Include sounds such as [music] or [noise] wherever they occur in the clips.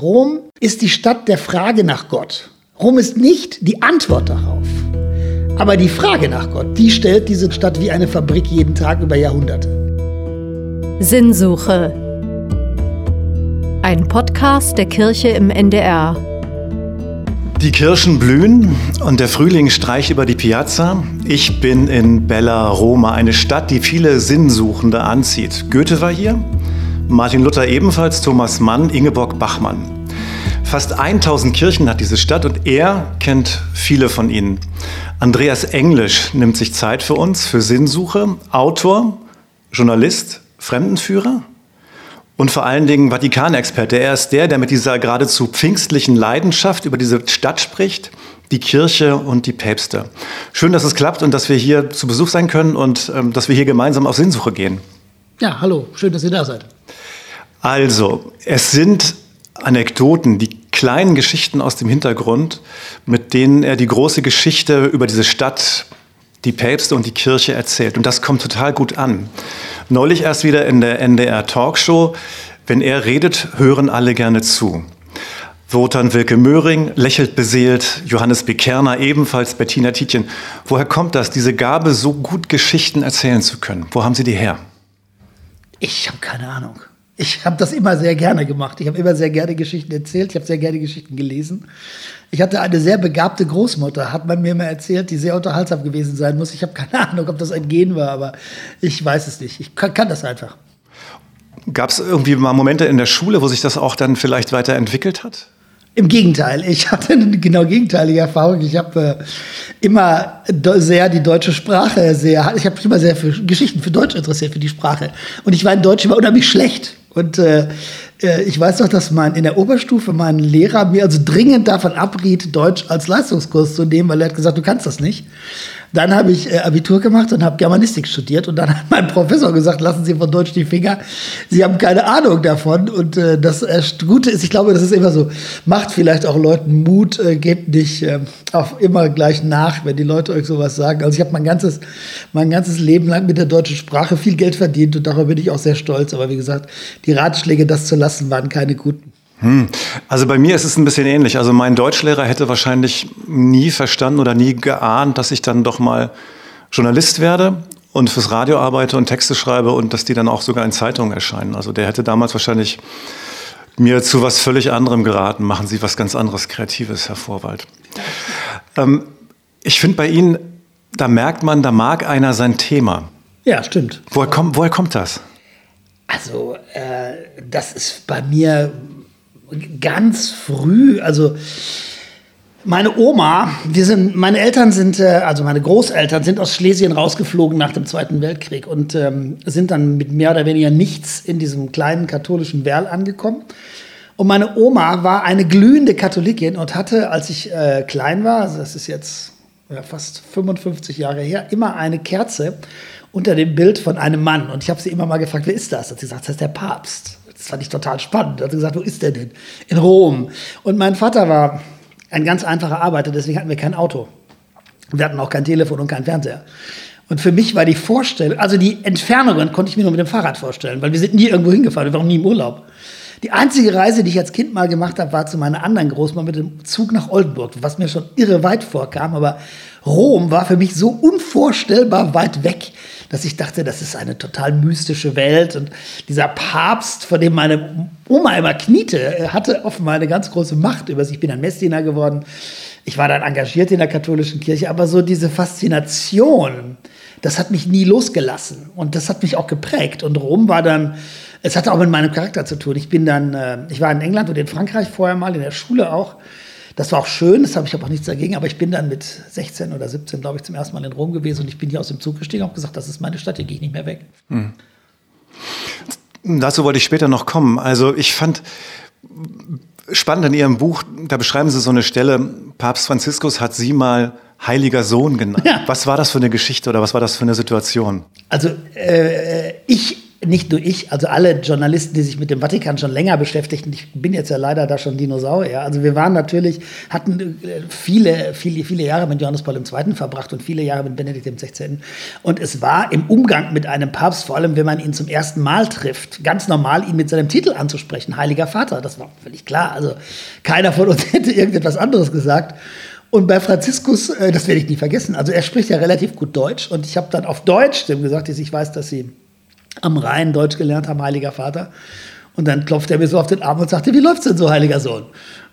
Rom ist die Stadt der Frage nach Gott. Rom ist nicht die Antwort darauf. Aber die Frage nach Gott, die stellt diese Stadt wie eine Fabrik jeden Tag über Jahrhunderte. Sinnsuche. Ein Podcast der Kirche im NDR. Die Kirschen blühen und der Frühling streicht über die Piazza. Ich bin in Bella Roma, eine Stadt, die viele Sinnsuchende anzieht. Goethe war hier, Martin Luther ebenfalls, Thomas Mann, Ingeborg Bachmann. Fast 1000 Kirchen hat diese Stadt und er kennt viele von ihnen. Andreas Englisch nimmt sich Zeit für uns, für Sinnsuche, Autor, Journalist, Fremdenführer und vor allen Dingen Vatikanexperte. Er ist der, der mit dieser geradezu pfingstlichen Leidenschaft über diese Stadt spricht, die Kirche und die Päpste. Schön, dass es klappt und dass wir hier zu Besuch sein können und ähm, dass wir hier gemeinsam auf Sinnsuche gehen. Ja, hallo, schön, dass ihr da seid. Also, es sind Anekdoten, die kleinen Geschichten aus dem Hintergrund, mit denen er die große Geschichte über diese Stadt, die Päpste und die Kirche erzählt. Und das kommt total gut an. Neulich erst wieder in der NDR Talkshow, wenn er redet, hören alle gerne zu. Wotan Wilke Möhring lächelt beseelt, Johannes Bekerner ebenfalls, Bettina Tietjen. Woher kommt das, diese Gabe, so gut Geschichten erzählen zu können? Wo haben Sie die her? Ich habe keine Ahnung. Ich habe das immer sehr gerne gemacht. Ich habe immer sehr gerne Geschichten erzählt. Ich habe sehr gerne Geschichten gelesen. Ich hatte eine sehr begabte Großmutter, hat man mir immer erzählt, die sehr unterhaltsam gewesen sein muss. Ich habe keine [laughs] Ahnung, ob das ein Gen war, aber ich weiß es nicht. Ich kann, kann das einfach. Gab es irgendwie mal Momente in der Schule, wo sich das auch dann vielleicht weiterentwickelt hat? Im Gegenteil, ich hatte eine genau gegenteilige Erfahrung. Ich habe äh, immer sehr die deutsche Sprache sehr, ich habe mich immer sehr für Geschichten für Deutsch interessiert, für die Sprache. Und ich war in Deutsch immer unheimlich schlecht. Und äh, äh, ich weiß noch, dass mein, in der Oberstufe mein Lehrer mir also dringend davon abriet, Deutsch als Leistungskurs zu nehmen, weil er hat gesagt, du kannst das nicht. Dann habe ich äh, Abitur gemacht und habe Germanistik studiert. Und dann [laughs] hat mein Professor gesagt, lassen Sie von Deutsch die Finger. Sie haben keine Ahnung davon. Und äh, das äh, Gute ist, ich glaube, das ist immer so, macht vielleicht auch Leuten Mut, äh, gebt nicht äh, auf immer gleich nach, wenn die Leute euch sowas sagen. Also ich habe mein ganzes, mein ganzes Leben lang mit der deutschen Sprache viel Geld verdient und darüber bin ich auch sehr stolz. Aber wie gesagt, die Ratschläge, das zu lassen, waren keine guten. Hm. Also bei mir ist es ein bisschen ähnlich. Also mein Deutschlehrer hätte wahrscheinlich nie verstanden oder nie geahnt, dass ich dann doch mal Journalist werde und fürs Radio arbeite und Texte schreibe und dass die dann auch sogar in Zeitungen erscheinen. Also der hätte damals wahrscheinlich mir zu was völlig anderem geraten. Machen Sie was ganz anderes, Kreatives, Herr Vorwald. Ähm, ich finde bei Ihnen, da merkt man, da mag einer sein Thema. Ja, stimmt. Woher, komm, woher kommt das? Also, äh, das ist bei mir ganz früh, also meine Oma, wir sind, meine Eltern sind, äh, also meine Großeltern sind aus Schlesien rausgeflogen nach dem Zweiten Weltkrieg und ähm, sind dann mit mehr oder weniger nichts in diesem kleinen katholischen Werl angekommen. Und meine Oma war eine glühende Katholikin und hatte, als ich äh, klein war, also das ist jetzt ja, fast 55 Jahre her, immer eine Kerze unter dem Bild von einem Mann. Und ich habe sie immer mal gefragt, wer ist das? Hat sie gesagt, das ist der Papst. Das fand ich total spannend. Da hat sie gesagt, wo ist der denn? In Rom. Und mein Vater war ein ganz einfacher Arbeiter, deswegen hatten wir kein Auto. Wir hatten auch kein Telefon und kein Fernseher. Und für mich war die Vorstellung, also die Entfernungen konnte ich mir nur mit dem Fahrrad vorstellen, weil wir sind nie irgendwo hingefahren, wir waren nie im Urlaub. Die einzige Reise, die ich als Kind mal gemacht habe, war zu meiner anderen Großmutter mit dem Zug nach Oldenburg, was mir schon irre weit vorkam. Aber Rom war für mich so unvorstellbar weit weg, dass ich dachte, das ist eine total mystische Welt. Und dieser Papst, vor dem meine Oma immer kniete, hatte offenbar eine ganz große Macht über sich. Ich bin ein Messdiener geworden. Ich war dann engagiert in der katholischen Kirche, aber so diese Faszination, das hat mich nie losgelassen. Und das hat mich auch geprägt. Und Rom war dann es hatte auch mit meinem Charakter zu tun. Ich bin dann, äh, ich war in England und in Frankreich vorher mal, in der Schule auch. Das war auch schön, das habe ich aber auch nichts dagegen, aber ich bin dann mit 16 oder 17, glaube ich, zum ersten Mal in Rom gewesen und ich bin hier aus dem Zug gestiegen und habe gesagt, das ist meine Stadt, hier gehe ich nicht mehr weg. Hm. Dazu wollte ich später noch kommen. Also ich fand spannend in Ihrem Buch, da beschreiben Sie so eine Stelle, Papst Franziskus hat Sie mal heiliger Sohn genannt. Ja. Was war das für eine Geschichte oder was war das für eine Situation? Also äh, ich nicht nur ich, also alle Journalisten, die sich mit dem Vatikan schon länger beschäftigten, ich bin jetzt ja leider da schon Dinosaurier, also wir waren natürlich, hatten äh, viele, viele, viele Jahre mit Johannes Paul II. verbracht und viele Jahre mit Benedikt XVI. Und es war im Umgang mit einem Papst, vor allem wenn man ihn zum ersten Mal trifft, ganz normal, ihn mit seinem Titel anzusprechen, Heiliger Vater, das war völlig klar. Also keiner von uns [laughs] hätte irgendetwas anderes gesagt. Und bei Franziskus, äh, das werde ich nie vergessen, also er spricht ja relativ gut Deutsch und ich habe dann auf Deutsch dem gesagt, ich weiß, dass sie am Rhein Deutsch gelernt haben, Heiliger Vater. Und dann klopft er mir so auf den Arm und sagte, wie läuft's denn so, Heiliger Sohn?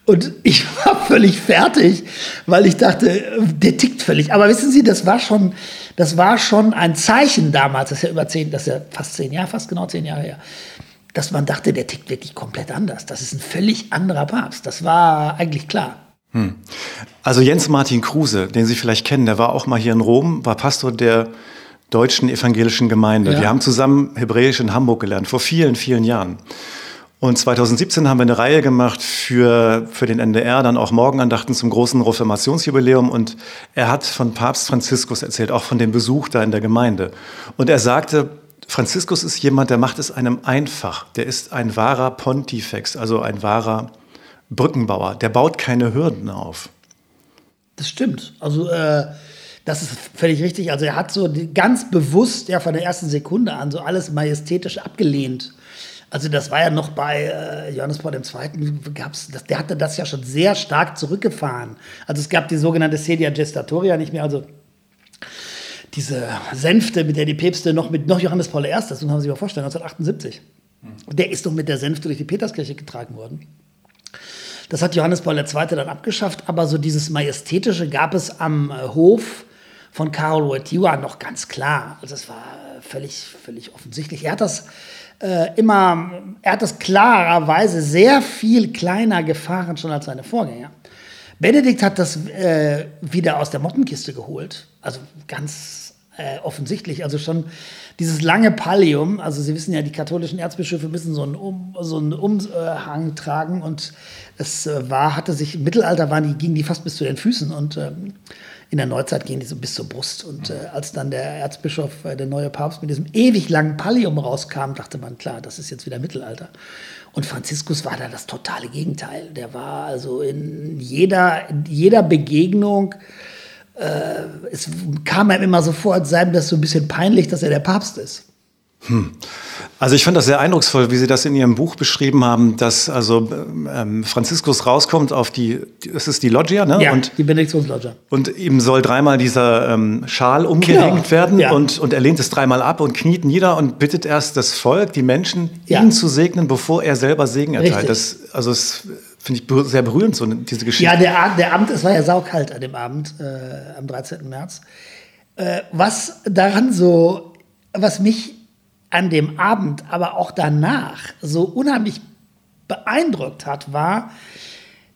Und ich [laughs] war völlig fertig, weil ich dachte, der tickt völlig. Aber wissen Sie, das war schon, das war schon ein Zeichen damals, das ist ja über zehn, das ist ja fast zehn Jahre, fast genau zehn Jahre her, dass man dachte, der tickt wirklich komplett anders. Das ist ein völlig anderer Papst. Das war eigentlich klar. Hm. Also Jens Martin Kruse, den Sie vielleicht kennen, der war auch mal hier in Rom, war Pastor der deutschen evangelischen Gemeinde. Ja. Wir haben zusammen Hebräisch in Hamburg gelernt, vor vielen, vielen Jahren. Und 2017 haben wir eine Reihe gemacht für, für den NDR, dann auch Morgenandachten zum großen Reformationsjubiläum. Und er hat von Papst Franziskus erzählt, auch von dem Besuch da in der Gemeinde. Und er sagte, Franziskus ist jemand, der macht es einem einfach. Der ist ein wahrer Pontifex, also ein wahrer Brückenbauer. Der baut keine Hürden auf. Das stimmt. Also äh, das ist völlig richtig. Also er hat so ganz bewusst ja von der ersten Sekunde an so alles majestätisch abgelehnt. Also das war ja noch bei äh, Johannes Paul II. Gab's, das, der hatte das ja schon sehr stark zurückgefahren. Also es gab die sogenannte Sedia Gestatoria nicht mehr, also diese Sänfte, mit der die Päpste noch mit noch Johannes Paul I., das muss man sich mal vorstellen, 1978. Mhm. Der ist doch mit der Sänfte durch die Peterskirche getragen worden. Das hat Johannes Paul II. dann abgeschafft, aber so dieses Majestätische gab es am äh, Hof von Karol Wojtyła noch ganz klar. Also das war völlig, völlig offensichtlich. Er hat das äh, immer, er hat das klarerweise sehr viel kleiner gefahren schon als seine Vorgänger. Benedikt hat das äh, wieder aus der Mottenkiste geholt. Also ganz äh, offensichtlich. Also schon dieses lange Pallium. Also Sie wissen ja, die katholischen Erzbischöfe müssen so einen, um, so einen Umhang tragen. Und es äh, war, hatte sich im Mittelalter waren die, gingen die fast bis zu den Füßen. Und ähm, in der Neuzeit gehen die so bis zur Brust. Und äh, als dann der Erzbischof, äh, der neue Papst mit diesem ewig langen Pallium rauskam, dachte man, klar, das ist jetzt wieder Mittelalter. Und Franziskus war da das totale Gegenteil. Der war also in jeder, in jeder Begegnung, äh, es kam einem immer so vor, als sei ihm das so ein bisschen peinlich, dass er der Papst ist. Hm. Also ich fand das sehr eindrucksvoll, wie Sie das in Ihrem Buch beschrieben haben, dass also ähm, Franziskus rauskommt auf die, es ist die Loggia, ne? Ja, und, die Benediktionsloggia. Und ihm soll dreimal dieser ähm, Schal umgehängt genau. werden ja. und, und er lehnt es dreimal ab und kniet nieder und bittet erst das Volk, die Menschen, ja. ihn zu segnen, bevor er selber Segen erteilt. Das, also es finde ich sehr berührend, so diese Geschichte. Ja, der, der Abend, es war ja saukalt an dem Abend, äh, am 13. März. Äh, was daran so, was mich an dem Abend, aber auch danach so unheimlich beeindruckt hat, war,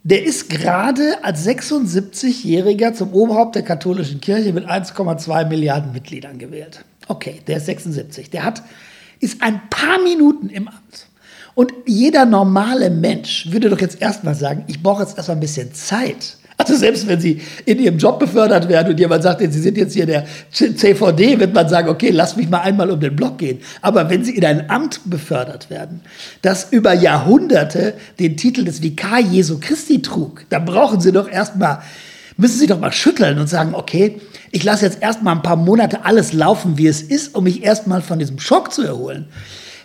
der ist gerade als 76-Jähriger zum Oberhaupt der katholischen Kirche mit 1,2 Milliarden Mitgliedern gewählt. Okay, der ist 76. Der hat, ist ein paar Minuten im Amt. Und jeder normale Mensch würde doch jetzt erstmal sagen, ich brauche jetzt erstmal ein bisschen Zeit, also selbst wenn sie in ihrem Job befördert werden und jemand sagt, sie sind jetzt hier der CVD, wird man sagen, okay, lass mich mal einmal um den Block gehen. Aber wenn sie in ein Amt befördert werden, das über Jahrhunderte den Titel des Vikar Jesu Christi trug, dann brauchen sie doch erstmal, müssen sie doch mal schütteln und sagen, okay, ich lasse jetzt erstmal ein paar Monate alles laufen, wie es ist, um mich erstmal von diesem Schock zu erholen.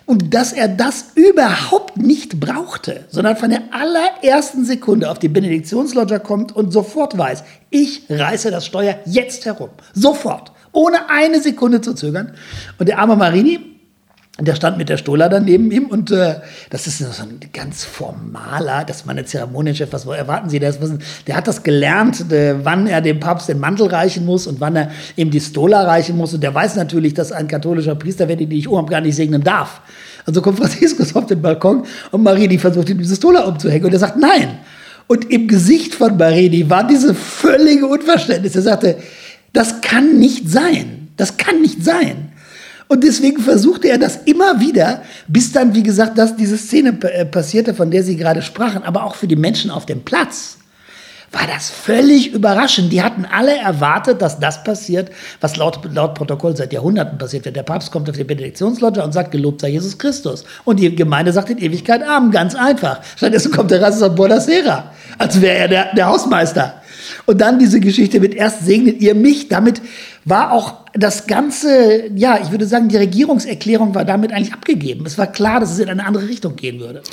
Und dass er das überhaupt nicht brauchte, sondern von der allerersten Sekunde auf die Benediktionslodger kommt und sofort weiß, ich reiße das Steuer jetzt herum. Sofort. Ohne eine Sekunde zu zögern. Und der arme Marini, der stand mit der Stola dann neben ihm und äh, das ist so ein ganz formaler, das ist meine Zeremonienchef, was erwarten Sie? Ist, der hat das gelernt, äh, wann er dem Papst den Mantel reichen muss und wann er ihm die Stola reichen muss und der weiß natürlich, dass ein katholischer Priester, wenn die ich oben gar nicht segnen darf. Also kommt [laughs] Franziskus auf den Balkon und Marini versucht ihm diese Stola umzuhängen und er sagt nein. Und im Gesicht von Marini war diese völlige Unverständnis. Er sagte, das kann nicht sein. Das kann nicht sein. Und deswegen versuchte er das immer wieder, bis dann, wie gesagt, dass diese Szene äh, passierte, von der Sie gerade sprachen, aber auch für die Menschen auf dem Platz war das völlig überraschend. Die hatten alle erwartet, dass das passiert, was laut, laut Protokoll seit Jahrhunderten passiert wird. Der Papst kommt auf die Benediktionslotte und sagt, gelobt sei Jesus Christus. Und die Gemeinde sagt in Ewigkeit Amen, ganz einfach. Stattdessen kommt der Rassus und Bonasera, als wäre er der, der Hausmeister. Und dann diese Geschichte mit erst segnet ihr mich. Damit war auch das ganze, ja, ich würde sagen, die Regierungserklärung war damit eigentlich abgegeben. Es war klar, dass es in eine andere Richtung gehen würde.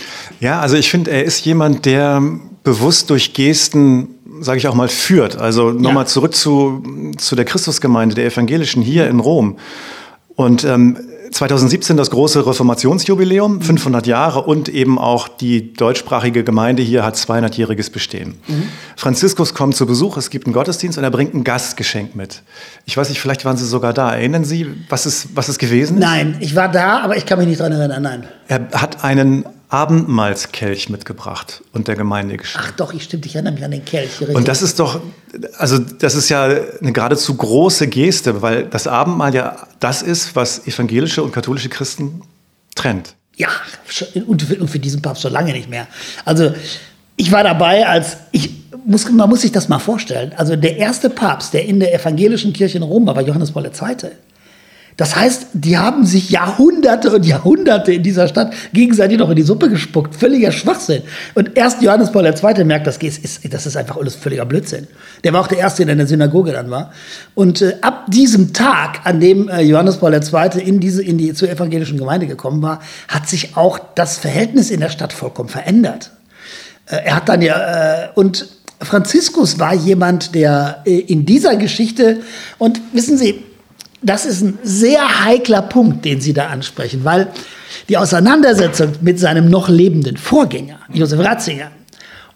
Ja, also ich finde, er ist jemand, der bewusst durch Gesten, sage ich auch mal, führt. Also nochmal ja. zurück zu, zu der Christusgemeinde, der Evangelischen hier in Rom. Und ähm, 2017 das große Reformationsjubiläum, 500 Jahre und eben auch die deutschsprachige Gemeinde hier hat 200-jähriges Bestehen. Mhm. Franziskus kommt zu Besuch, es gibt einen Gottesdienst und er bringt ein Gastgeschenk mit. Ich weiß nicht, vielleicht waren Sie sogar da. Erinnern Sie, was es, was es gewesen ist? Nein, ich war da, aber ich kann mich nicht daran erinnern, nein. Er hat einen Abendmahlskelch mitgebracht und der Gemeinde geschenkt. Ach doch, ich stimmt, ich erinnere mich an den Kelch. Richtig. Und das ist doch, also das ist ja eine geradezu große Geste, weil das Abendmahl ja das ist, was evangelische und katholische Christen trennt. Ja, und für, und für diesen Papst schon lange nicht mehr. Also ich war dabei, als ich muss, man muss sich das mal vorstellen. Also der erste Papst, der in der evangelischen Kirche in Rom war, war Johannes Paul II. Das heißt, die haben sich Jahrhunderte und Jahrhunderte in dieser Stadt gegenseitig noch in die Suppe gespuckt. Völliger Schwachsinn. Und erst Johannes Paul II. merkt, das ist, das ist einfach alles völliger Blödsinn. Der war auch der Erste, der in der Synagoge dann war. Und äh, ab diesem Tag, an dem äh, Johannes Paul II. in diese, in die, zur evangelischen Gemeinde gekommen war, hat sich auch das Verhältnis in der Stadt vollkommen verändert. Äh, er hat dann ja, äh, und Franziskus war jemand, der äh, in dieser Geschichte, und wissen Sie, das ist ein sehr heikler Punkt, den Sie da ansprechen, weil die Auseinandersetzung mit seinem noch lebenden Vorgänger, Josef Ratzinger,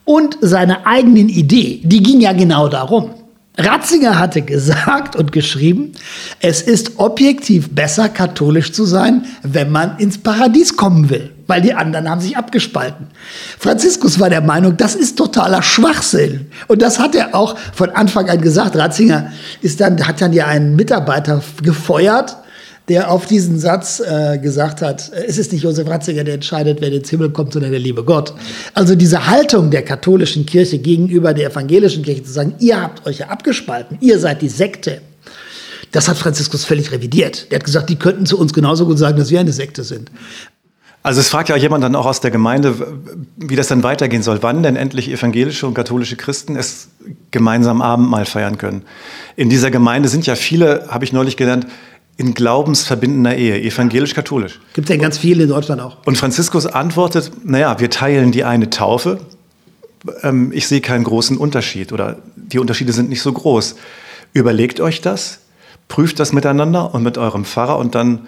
und seiner eigenen Idee, die ging ja genau darum. Ratzinger hatte gesagt und geschrieben, es ist objektiv besser, katholisch zu sein, wenn man ins Paradies kommen will, weil die anderen haben sich abgespalten. Franziskus war der Meinung, das ist totaler Schwachsinn. Und das hat er auch von Anfang an gesagt. Ratzinger ist dann, hat dann ja einen Mitarbeiter gefeuert, der auf diesen Satz äh, gesagt hat, äh, es ist nicht Josef Ratzinger, der entscheidet, wer ins Himmel kommt, sondern der liebe Gott. Also diese Haltung der katholischen Kirche gegenüber der evangelischen Kirche zu sagen, ihr habt euch ja abgespalten, ihr seid die Sekte, das hat Franziskus völlig revidiert. Der hat gesagt, die könnten zu uns genauso gut sagen, dass wir eine Sekte sind. Also es fragt ja jemand dann auch aus der Gemeinde, wie das dann weitergehen soll, wann denn endlich evangelische und katholische Christen es gemeinsam Abendmahl feiern können. In dieser Gemeinde sind ja viele, habe ich neulich gelernt, in glaubensverbindender Ehe, evangelisch-katholisch. Gibt es ja ganz viele in Deutschland auch. Und Franziskus antwortet, naja, wir teilen die eine Taufe. Ähm, ich sehe keinen großen Unterschied oder die Unterschiede sind nicht so groß. Überlegt euch das, prüft das miteinander und mit eurem Pfarrer und dann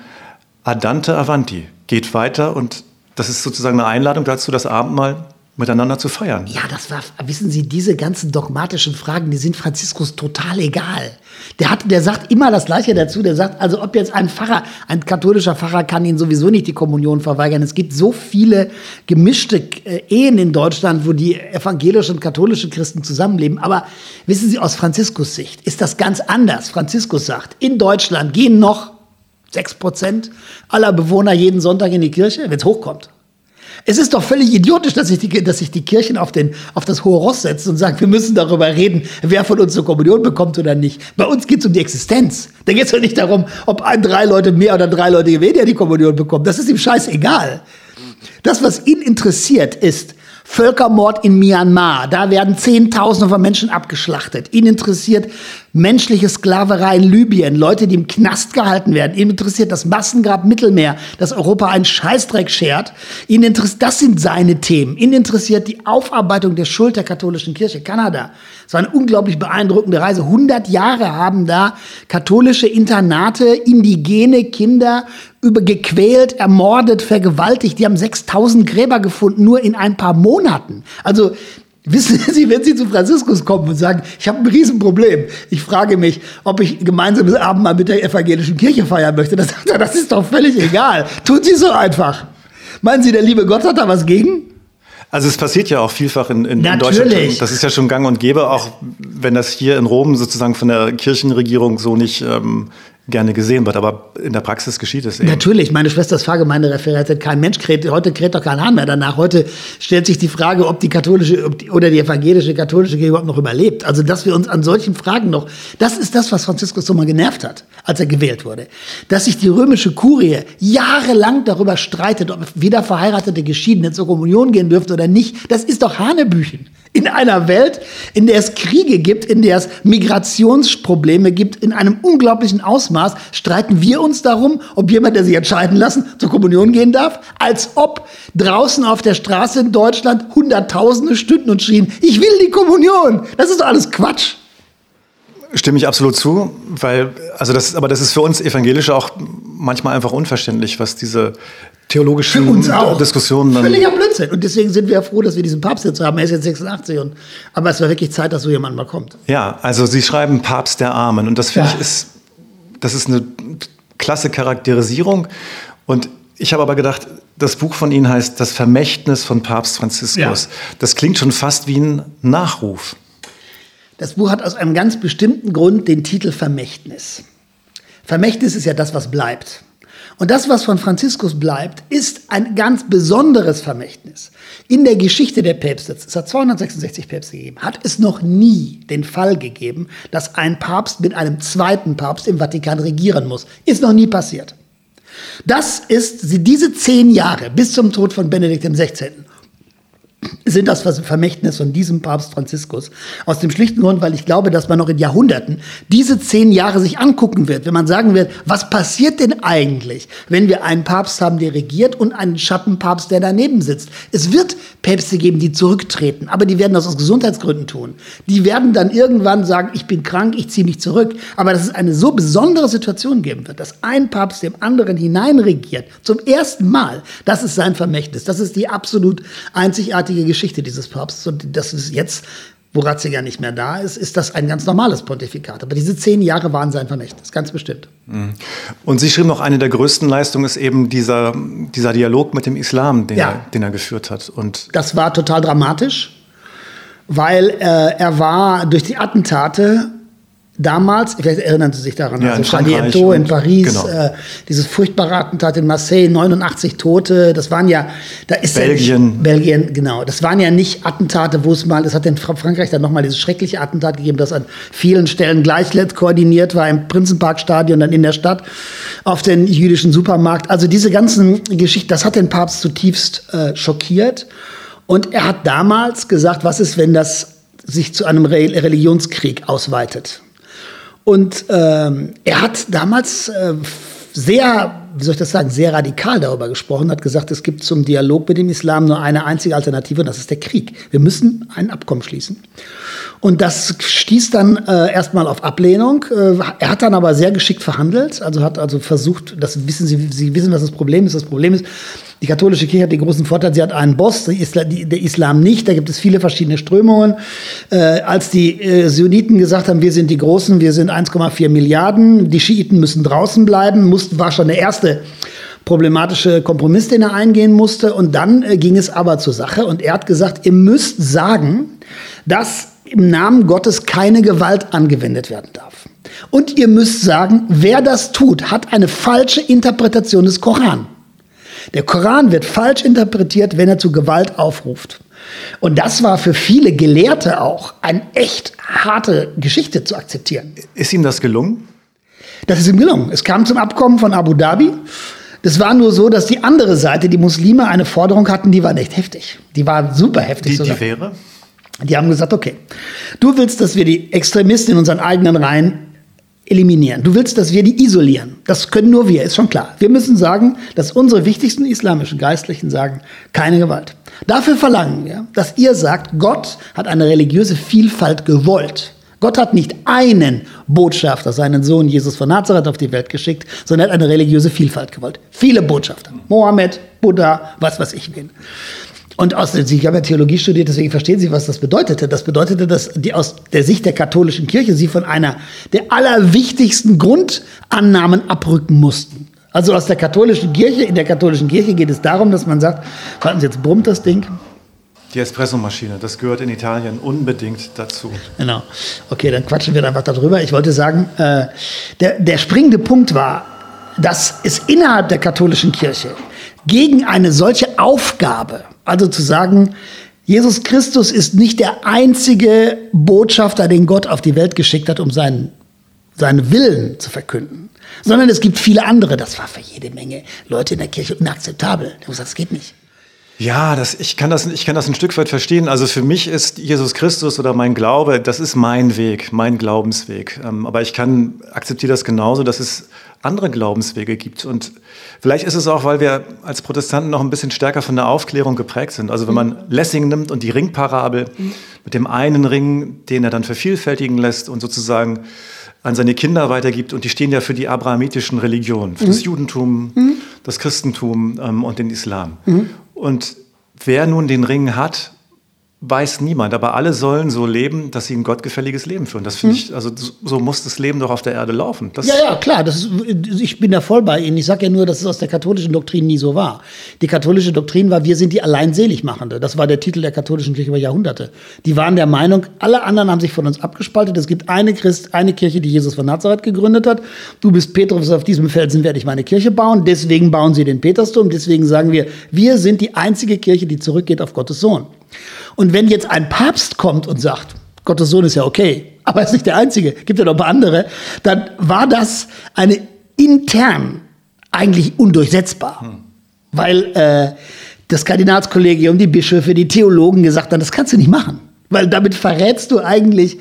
adante avanti. Geht weiter und das ist sozusagen eine Einladung dazu, das Abendmahl miteinander zu feiern. Ja, das war, wissen Sie, diese ganzen dogmatischen Fragen, die sind Franziskus total egal. Der hat, der sagt immer das Gleiche dazu. Der sagt, also ob jetzt ein Pfarrer, ein katholischer Pfarrer kann ihn sowieso nicht die Kommunion verweigern. Es gibt so viele gemischte äh, Ehen in Deutschland, wo die evangelischen und katholischen Christen zusammenleben. Aber wissen Sie, aus Franziskus Sicht ist das ganz anders. Franziskus sagt, in Deutschland gehen noch sechs Prozent aller Bewohner jeden Sonntag in die Kirche, wenn es hochkommt. Es ist doch völlig idiotisch, dass sich die, die Kirchen auf, den, auf das hohe Ross setzen und sagen, wir müssen darüber reden, wer von uns zur Kommunion bekommt oder nicht. Bei uns geht es um die Existenz. Da geht es doch nicht darum, ob ein, drei Leute mehr oder drei Leute weniger die Kommunion bekommen. Das ist ihm scheißegal. Das, was ihn interessiert, ist, Völkermord in Myanmar. Da werden Zehntausende von Menschen abgeschlachtet. Ihn interessiert menschliche Sklaverei in Libyen, Leute, die im Knast gehalten werden. Ihn interessiert das Massengrab Mittelmeer, das Europa einen Scheißdreck schert. Ihn interessiert, das sind seine Themen. Ihn interessiert die Aufarbeitung der Schuld der katholischen Kirche. Kanada. Es war eine unglaublich beeindruckende Reise. 100 Jahre haben da katholische Internate, indigene Kinder über gequält, ermordet, vergewaltigt. Die haben 6000 Gräber gefunden, nur in ein paar Monaten. Also Wissen [laughs] Sie, wenn Sie zu Franziskus kommen und sagen, ich habe ein Riesenproblem, ich frage mich, ob ich gemeinsames Abendmahl mit der evangelischen Kirche feiern möchte, dann sagt er, das ist doch völlig egal. Tun Sie so einfach. Meinen Sie, der liebe Gott hat da was gegen? Also es passiert ja auch vielfach in, in, in Deutschland. Das ist ja schon gang und gäbe, auch wenn das hier in Rom sozusagen von der Kirchenregierung so nicht ähm, gerne gesehen wird. Aber in der Praxis geschieht es eben. Natürlich, meine Schwester ist Pfarrgemeindereferentin, kein Mensch kräht, heute kräht doch kein Hahn mehr danach. Heute stellt sich die Frage, ob die katholische ob die, oder die evangelische katholische Kirche überhaupt noch überlebt. Also, dass wir uns an solchen Fragen noch, das ist das, was Franziskus so mal genervt hat, als er gewählt wurde. Dass sich die römische Kurie jahrelang darüber streitet, ob wieder verheiratete Geschiedene zur Kommunion gehen dürfen oder nicht, das ist doch Hanebüchen. In einer Welt, in der es Kriege gibt, in der es Migrationsprobleme gibt, in einem unglaublichen Ausmaß, streiten wir uns darum, ob jemand, der sich entscheiden lassen, zur Kommunion gehen darf, als ob draußen auf der Straße in Deutschland Hunderttausende stünden und schrien, ich will die Kommunion. Das ist doch alles Quatsch. Stimme ich absolut zu, weil, also das, aber das ist für uns Evangelische auch manchmal einfach unverständlich, was diese theologischen Für uns auch. Diskussionen dann. Völliger Blödsinn. Und deswegen sind wir ja froh, dass wir diesen Papst jetzt haben. Er ist jetzt 86. Und, aber es war wirklich Zeit, dass so jemand mal kommt. Ja, also Sie schreiben Papst der Armen. Und das finde Ja. ich ist, das ist eine klasse Charakterisierung. Und ich habe aber gedacht, das Buch von Ihnen heißt Das Vermächtnis von Papst Franziskus. Ja. Das klingt schon fast wie ein Nachruf. Das Buch hat aus einem ganz bestimmten Grund den Titel Vermächtnis. Vermächtnis ist ja das, was bleibt. Und das, was von Franziskus bleibt, ist ein ganz besonderes Vermächtnis. In der Geschichte der Päpste, es hat 266 Päpste gegeben, hat es noch nie den Fall gegeben, dass ein Papst mit einem zweiten Papst im Vatikan regieren muss. Ist noch nie passiert. Das ist diese zehn Jahre bis zum Tod von Benedikt XVI sind das Vermächtnis von diesem Papst Franziskus. Aus dem schlichten Grund, weil ich glaube, dass man noch in Jahrhunderten diese zehn Jahre sich angucken wird, wenn man sagen wird, was passiert denn eigentlich, wenn wir einen Papst haben, der regiert und einen Schattenpapst, der daneben sitzt. Es wird Päpste geben, die zurücktreten, aber die werden das aus Gesundheitsgründen tun. Die werden dann irgendwann sagen, ich bin krank, ich ziehe mich zurück. Aber dass es eine so besondere Situation geben wird, dass ein Papst dem anderen hineinregiert, zum ersten Mal, das ist sein Vermächtnis. Das ist die absolut einzigartige Geschichte dieses Papstes. Und das ist jetzt, wo Ratzinger nicht mehr da ist, ist das ein ganz normales Pontifikat. Aber diese zehn Jahre waren sein Vermächtnis, ganz bestimmt. Und Sie schrieben noch, eine der größten Leistungen ist eben dieser, dieser Dialog mit dem Islam, den, Ja. er, den er geführt hat. Und Das war total dramatisch, weil äh, er war durch die Attentate damals, vielleicht erinnern Sie sich daran, Ja, in also Charlie Hebdo in Paris, genau. äh, dieses furchtbare Attentat in Marseille, 89 Tote, das waren ja, da ist Belgien. Ja nicht, Belgien, genau, das waren ja nicht Attentate, wo es mal, das hat in Fra- Frankreich dann nochmal dieses schreckliche Attentat gegeben, das an vielen Stellen gleich koordiniert war, im Prinzenparkstadion, dann in der Stadt, auf den jüdischen Supermarkt. Also diese ganzen Geschichten, das hat den Papst zutiefst äh, schockiert. Und er hat damals gesagt, was ist, wenn das sich zu einem Re Religionskrieg ausweitet? Und ähm, er hat damals äh, sehr, wie soll ich das sagen, sehr radikal darüber gesprochen, hat gesagt, es gibt zum Dialog mit dem Islam nur eine einzige Alternative und das ist der Krieg. Wir müssen ein Abkommen schließen. Und das stieß dann äh, erstmal auf Ablehnung. Äh, er hat dann aber sehr geschickt verhandelt, also hat also versucht, das wissen Sie, Sie wissen, was das Problem ist. Das Problem ist, die katholische Kirche hat den großen Vorteil, sie hat einen Boss, der Islam, nicht. Da gibt es viele verschiedene Strömungen. Äh, als die äh, Sunniten gesagt haben, wir sind die Großen, wir sind 1,4 Milliarden, die Schiiten müssen draußen bleiben, mussten, war schon der erste problematische Kompromiss, den er eingehen musste. Und dann äh, ging es aber zur Sache und er hat gesagt, ihr müsst sagen, dass im Namen Gottes keine Gewalt angewendet werden darf. Und ihr müsst sagen, wer das tut, hat eine falsche Interpretation des Koran. Der Koran wird falsch interpretiert, wenn er zu Gewalt aufruft. Und das war für viele Gelehrte auch eine echt harte Geschichte zu akzeptieren. ist ihm das gelungen? Das ist ihm gelungen. Es kam zum Abkommen von Abu Dhabi. Das war nur so, dass die andere Seite, die Muslime, eine Forderung hatten, die war echt heftig. Die war super heftig Die, sogar. die wäre? Die haben gesagt, okay, du willst, dass wir die Extremisten in unseren eigenen Reihen eliminieren. Du willst, dass wir die isolieren. Das können nur wir, ist schon klar. Wir müssen sagen, dass unsere wichtigsten islamischen Geistlichen sagen, keine Gewalt. Dafür verlangen wir, dass ihr sagt, Gott hat eine religiöse Vielfalt gewollt. Gott hat nicht einen Botschafter, seinen Sohn Jesus von Nazareth auf die Welt geschickt, sondern er hat eine religiöse Vielfalt gewollt. Viele Botschafter. Mohammed, Buddha, was weiß ich wen. Und aus Sie haben ja Theologie studiert, deswegen verstehen Sie, was das bedeutete. Das bedeutete, dass die aus der Sicht der katholischen Kirche sie von einer der allerwichtigsten Grundannahmen abrücken mussten. Also aus der katholischen Kirche, in der katholischen Kirche geht es darum, dass man sagt, warten Sie, jetzt brummt das Ding. Die Espressomaschine, das gehört in Italien unbedingt dazu. Genau. Okay, dann quatschen wir einfach darüber. Ich wollte sagen, äh, der, der springende Punkt war, dass es innerhalb der katholischen Kirche gegen eine solche Aufgabe, also zu sagen, Jesus Christus ist nicht der einzige Botschafter, den Gott auf die Welt geschickt hat, um seinen, seinen Willen zu verkünden, sondern es gibt viele andere. Das war für jede Menge Leute in der Kirche inakzeptabel. Das geht nicht. Ja, das, ich, kann das, ich kann das ein Stück weit verstehen. Also für mich ist Jesus Christus oder mein Glaube, das ist mein Weg, mein Glaubensweg. Ähm, aber ich kann akzeptiere das genauso, dass es andere Glaubenswege gibt. Und vielleicht ist es auch, weil wir als Protestanten noch ein bisschen stärker von der Aufklärung geprägt sind. Also wenn man Lessing nimmt und die Ringparabel mit dem einen Ring, den er dann vervielfältigen lässt und sozusagen an seine Kinder weitergibt. Und die stehen ja für die abrahamitischen Religionen, für mhm. das Judentum, mhm. das Christentum ähm, und den Islam. Mhm. Und wer nun den Ring hat, weiß niemand, aber alle sollen so leben, dass sie ein gottgefälliges Leben führen. Das finde hm. ich, also so muss das Leben doch auf der Erde laufen. Das ja, ja, klar. Das ist, ich bin da voll bei Ihnen. Ich sage ja nur, dass es aus der katholischen Doktrin nie so war. Die katholische Doktrin war, wir sind die allein Seligmachende. Das war der Titel der katholischen Kirche über Jahrhunderte. Die waren der Meinung, alle anderen haben sich von uns abgespaltet. Es gibt eine, Christ, eine Kirche, die Jesus von Nazareth gegründet hat. Du bist Petrus, auf diesem Felsen werde ich meine Kirche bauen. Deswegen bauen sie den Petersdom. Deswegen sagen wir, wir sind die einzige Kirche, die zurückgeht auf Gottes Sohn. Und wenn jetzt ein Papst kommt und sagt, Gottes Sohn ist ja okay, aber er ist nicht der Einzige, gibt ja noch ein paar andere, dann war das eine intern eigentlich undurchsetzbar. Hm. Weil äh, das Kardinalskollegium, die Bischöfe, die Theologen gesagt haben, das kannst du nicht machen. Weil damit verrätst du eigentlich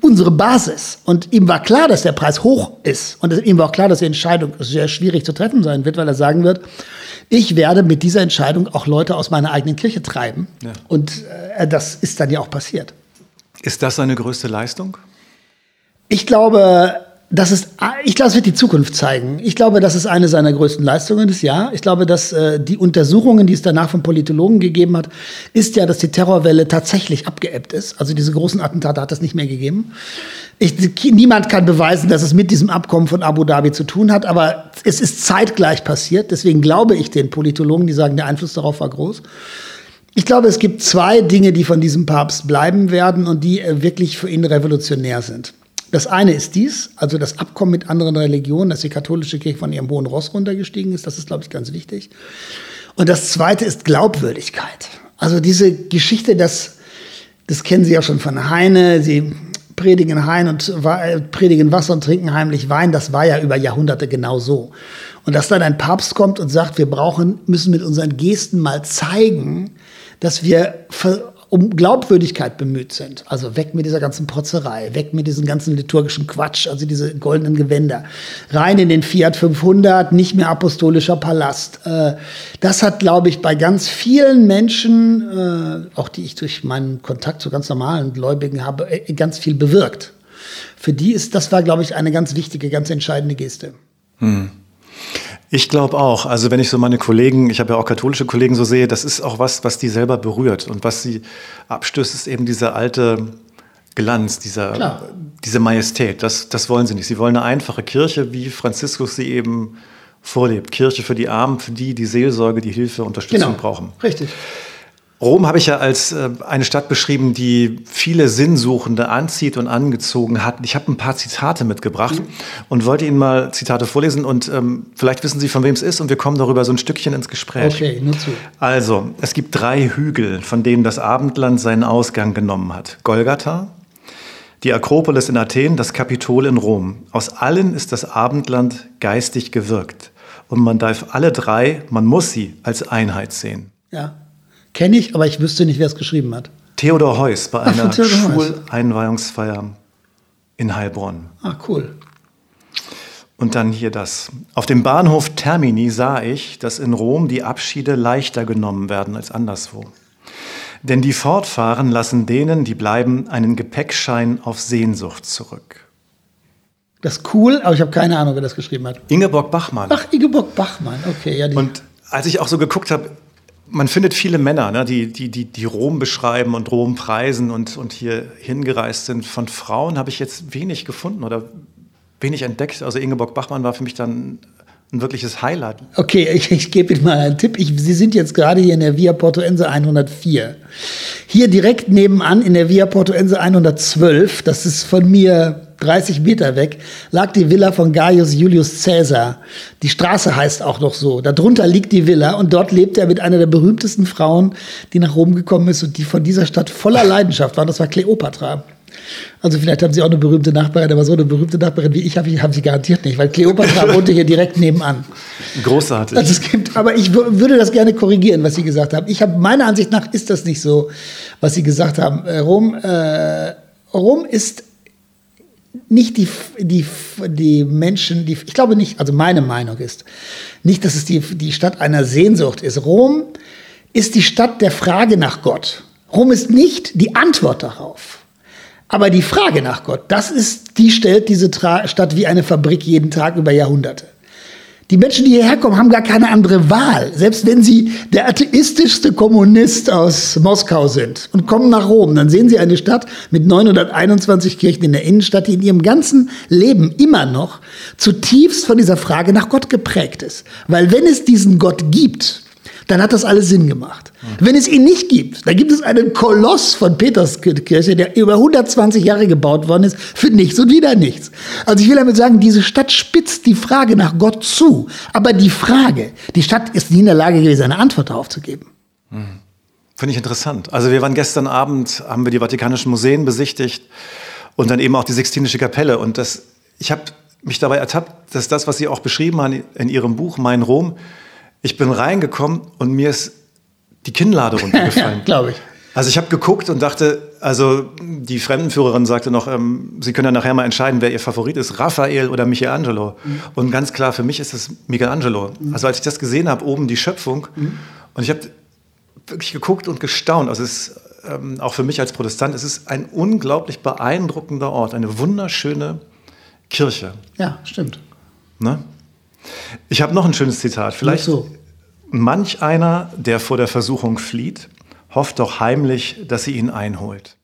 unsere Basis. Und ihm war klar, dass der Preis hoch ist. Und ihm war auch klar, dass die Entscheidung sehr schwierig zu treffen sein wird, weil er sagen wird, ich werde mit dieser Entscheidung auch Leute aus meiner eigenen Kirche treiben. Ja. Und äh, das ist dann ja auch passiert. Ist das seine größte Leistung? Ich glaube, das ist, ich glaube, es wird die Zukunft zeigen. Ich glaube, das ist eine seiner größten Leistungen des Jahr. Ich glaube, dass äh, die Untersuchungen, die es danach von Politologen gegeben hat, ist ja, dass die Terrorwelle tatsächlich abgeebbt ist. Also diese großen Attentate hat es nicht mehr gegeben. Ich, niemand kann beweisen, dass es mit diesem Abkommen von Abu Dhabi zu tun hat, aber es ist zeitgleich passiert. Deswegen glaube ich den Politologen, die sagen, der Einfluss darauf war groß. Ich glaube, es gibt zwei Dinge, die von diesem Papst bleiben werden und die äh, wirklich für ihn revolutionär sind. Das eine ist dies, also das Abkommen mit anderen Religionen, dass die katholische Kirche von ihrem hohen Ross runtergestiegen ist. Das ist, glaube ich, ganz wichtig. Und das zweite ist Glaubwürdigkeit. Also diese Geschichte, das, das kennen Sie ja schon von Heine. Sie predigen Hain und äh, predigen Wasser und trinken heimlich Wein. Das war ja über Jahrhunderte genau so. Und dass dann ein Papst kommt und sagt, wir brauchen, müssen mit unseren Gesten mal zeigen, dass wir um Glaubwürdigkeit bemüht sind. Also weg mit dieser ganzen Protzerei, weg mit diesem ganzen liturgischen Quatsch, also diese goldenen Gewänder. Rein in den Fiat 500, nicht mehr apostolischer Palast. Äh, das hat, glaube ich, bei ganz vielen Menschen, äh, auch die ich durch meinen Kontakt zu ganz normalen Gläubigen habe, äh, ganz viel bewirkt. Für die ist, das war, glaube ich, eine ganz wichtige, ganz entscheidende Geste. Hm. Ich glaube auch. Also wenn ich so meine Kollegen, ich habe ja auch katholische Kollegen so sehe, das ist auch was, was die selber berührt. Und was sie abstößt, ist eben dieser alte Glanz, dieser, diese Majestät. Das, das wollen sie nicht. Sie wollen eine einfache Kirche, wie Franziskus sie eben vorlebt. Kirche für die Armen, für die, die Seelsorge, die Hilfe, Unterstützung genau. brauchen. Richtig. Rom habe ich ja als äh, eine Stadt beschrieben, die viele Sinnsuchende anzieht und angezogen hat. Ich habe ein paar Zitate mitgebracht mhm. und wollte Ihnen mal Zitate vorlesen und ähm, vielleicht wissen Sie, von wem es ist und wir kommen darüber so ein Stückchen ins Gespräch. Okay, nur zu. Also, es gibt drei Hügel, von denen das Abendland seinen Ausgang genommen hat. Golgatha, die Akropolis in Athen, das Kapitol in Rom. Aus allen ist das Abendland geistig gewirkt. Und man darf alle drei, man muss sie als Einheit sehen. Ja. Kenne ich, aber ich wüsste nicht, wer es geschrieben hat. Theodor Heuss bei einer Schuleinweihungsfeier in Heilbronn. Ah, cool. Und dann hier das. Auf dem Bahnhof Termini sah ich, dass in Rom die Abschiede leichter genommen werden als anderswo. Denn die fortfahren lassen denen, die bleiben, einen Gepäckschein auf Sehnsucht zurück. Das ist cool, aber ich habe keine Ahnung, wer das geschrieben hat. Ingeborg Bachmann. Ach, Ingeborg Bachmann, okay. Ja, Und als ich auch so geguckt habe, man findet viele Männer, ne, die, die, die, die Rom beschreiben und Rom preisen und, und hier hingereist sind. Von Frauen habe ich jetzt wenig gefunden oder wenig entdeckt. Also Ingeborg Bachmann war für mich dann ein wirkliches Highlight. Okay, ich, ich gebe Ihnen mal einen Tipp. Ich, Sie sind jetzt gerade hier in der Via Portoense 104. Hier direkt nebenan in der Via Portoense 112, das ist von mir 30 Meter weg, lag die Villa von Gaius Julius Caesar. Die Straße heißt auch noch so. Darunter liegt die Villa und dort lebt er mit einer der berühmtesten Frauen, die nach Rom gekommen ist und die von dieser Stadt voller Leidenschaft war. Das war Kleopatra. Also vielleicht haben Sie auch eine berühmte Nachbarin, aber so eine berühmte Nachbarin wie ich habe ich, haben Sie garantiert nicht, weil Kleopatra [laughs] wohnte hier direkt nebenan. Großartig. Also es gibt, aber ich würde das gerne korrigieren, was Sie gesagt haben. Ich habe meiner Ansicht nach ist das nicht so, was Sie gesagt haben. Äh, Rom, äh, Rom ist nicht die, die, die Menschen, die, ich glaube nicht, also meine Meinung ist, nicht, dass es die, die Stadt einer Sehnsucht ist. Rom ist die Stadt der Frage nach Gott. Rom ist nicht die Antwort darauf. Aber die Frage nach Gott, das ist, die stellt diese Tra Stadt wie eine Fabrik jeden Tag über Jahrhunderte. Die Menschen, die hierher kommen, haben gar keine andere Wahl. Selbst wenn sie der atheistischste Kommunist aus Moskau sind und kommen nach Rom, dann sehen sie eine Stadt mit 921 Kirchen in der Innenstadt, die in ihrem ganzen Leben immer noch zutiefst von dieser Frage nach Gott geprägt ist. Weil wenn es diesen Gott gibt, dann hat das alles Sinn gemacht. Wenn es ihn nicht gibt, dann gibt es einen Koloss von Peterskirche, der über 120 Jahre gebaut worden ist, für nichts und wieder nichts. Also ich will damit sagen, diese Stadt spitzt die Frage nach Gott zu. Aber die Frage, die Stadt ist nie in der Lage gewesen, eine Antwort darauf zu geben. Hm. Finde ich interessant. Also wir waren gestern Abend, haben wir die Vatikanischen Museen besichtigt und dann eben auch die Sixtinische Kapelle. Und das, ich habe mich dabei ertappt, dass das, was Sie auch beschrieben haben in Ihrem Buch Mein Rom, ich bin reingekommen und mir ist die Kinnlade runtergefallen. [laughs] ja, glaube ich. Also ich habe geguckt und dachte, also die Fremdenführerin sagte noch, ähm, Sie können ja nachher mal entscheiden, wer Ihr Favorit ist, Raphael oder Michelangelo. Mhm. Und ganz klar, für mich ist es Michelangelo. Mhm. Also als ich das gesehen habe, oben die Schöpfung, mhm. und ich habe wirklich geguckt und gestaunt. Also es ist, ähm, auch für mich als Protestant, es ist ein unglaublich beeindruckender Ort, eine wunderschöne Kirche. Ja, stimmt. Ne? Ich habe noch ein schönes Zitat. Vielleicht so. manch einer, der vor der Versuchung flieht, hofft doch heimlich, dass sie ihn einholt.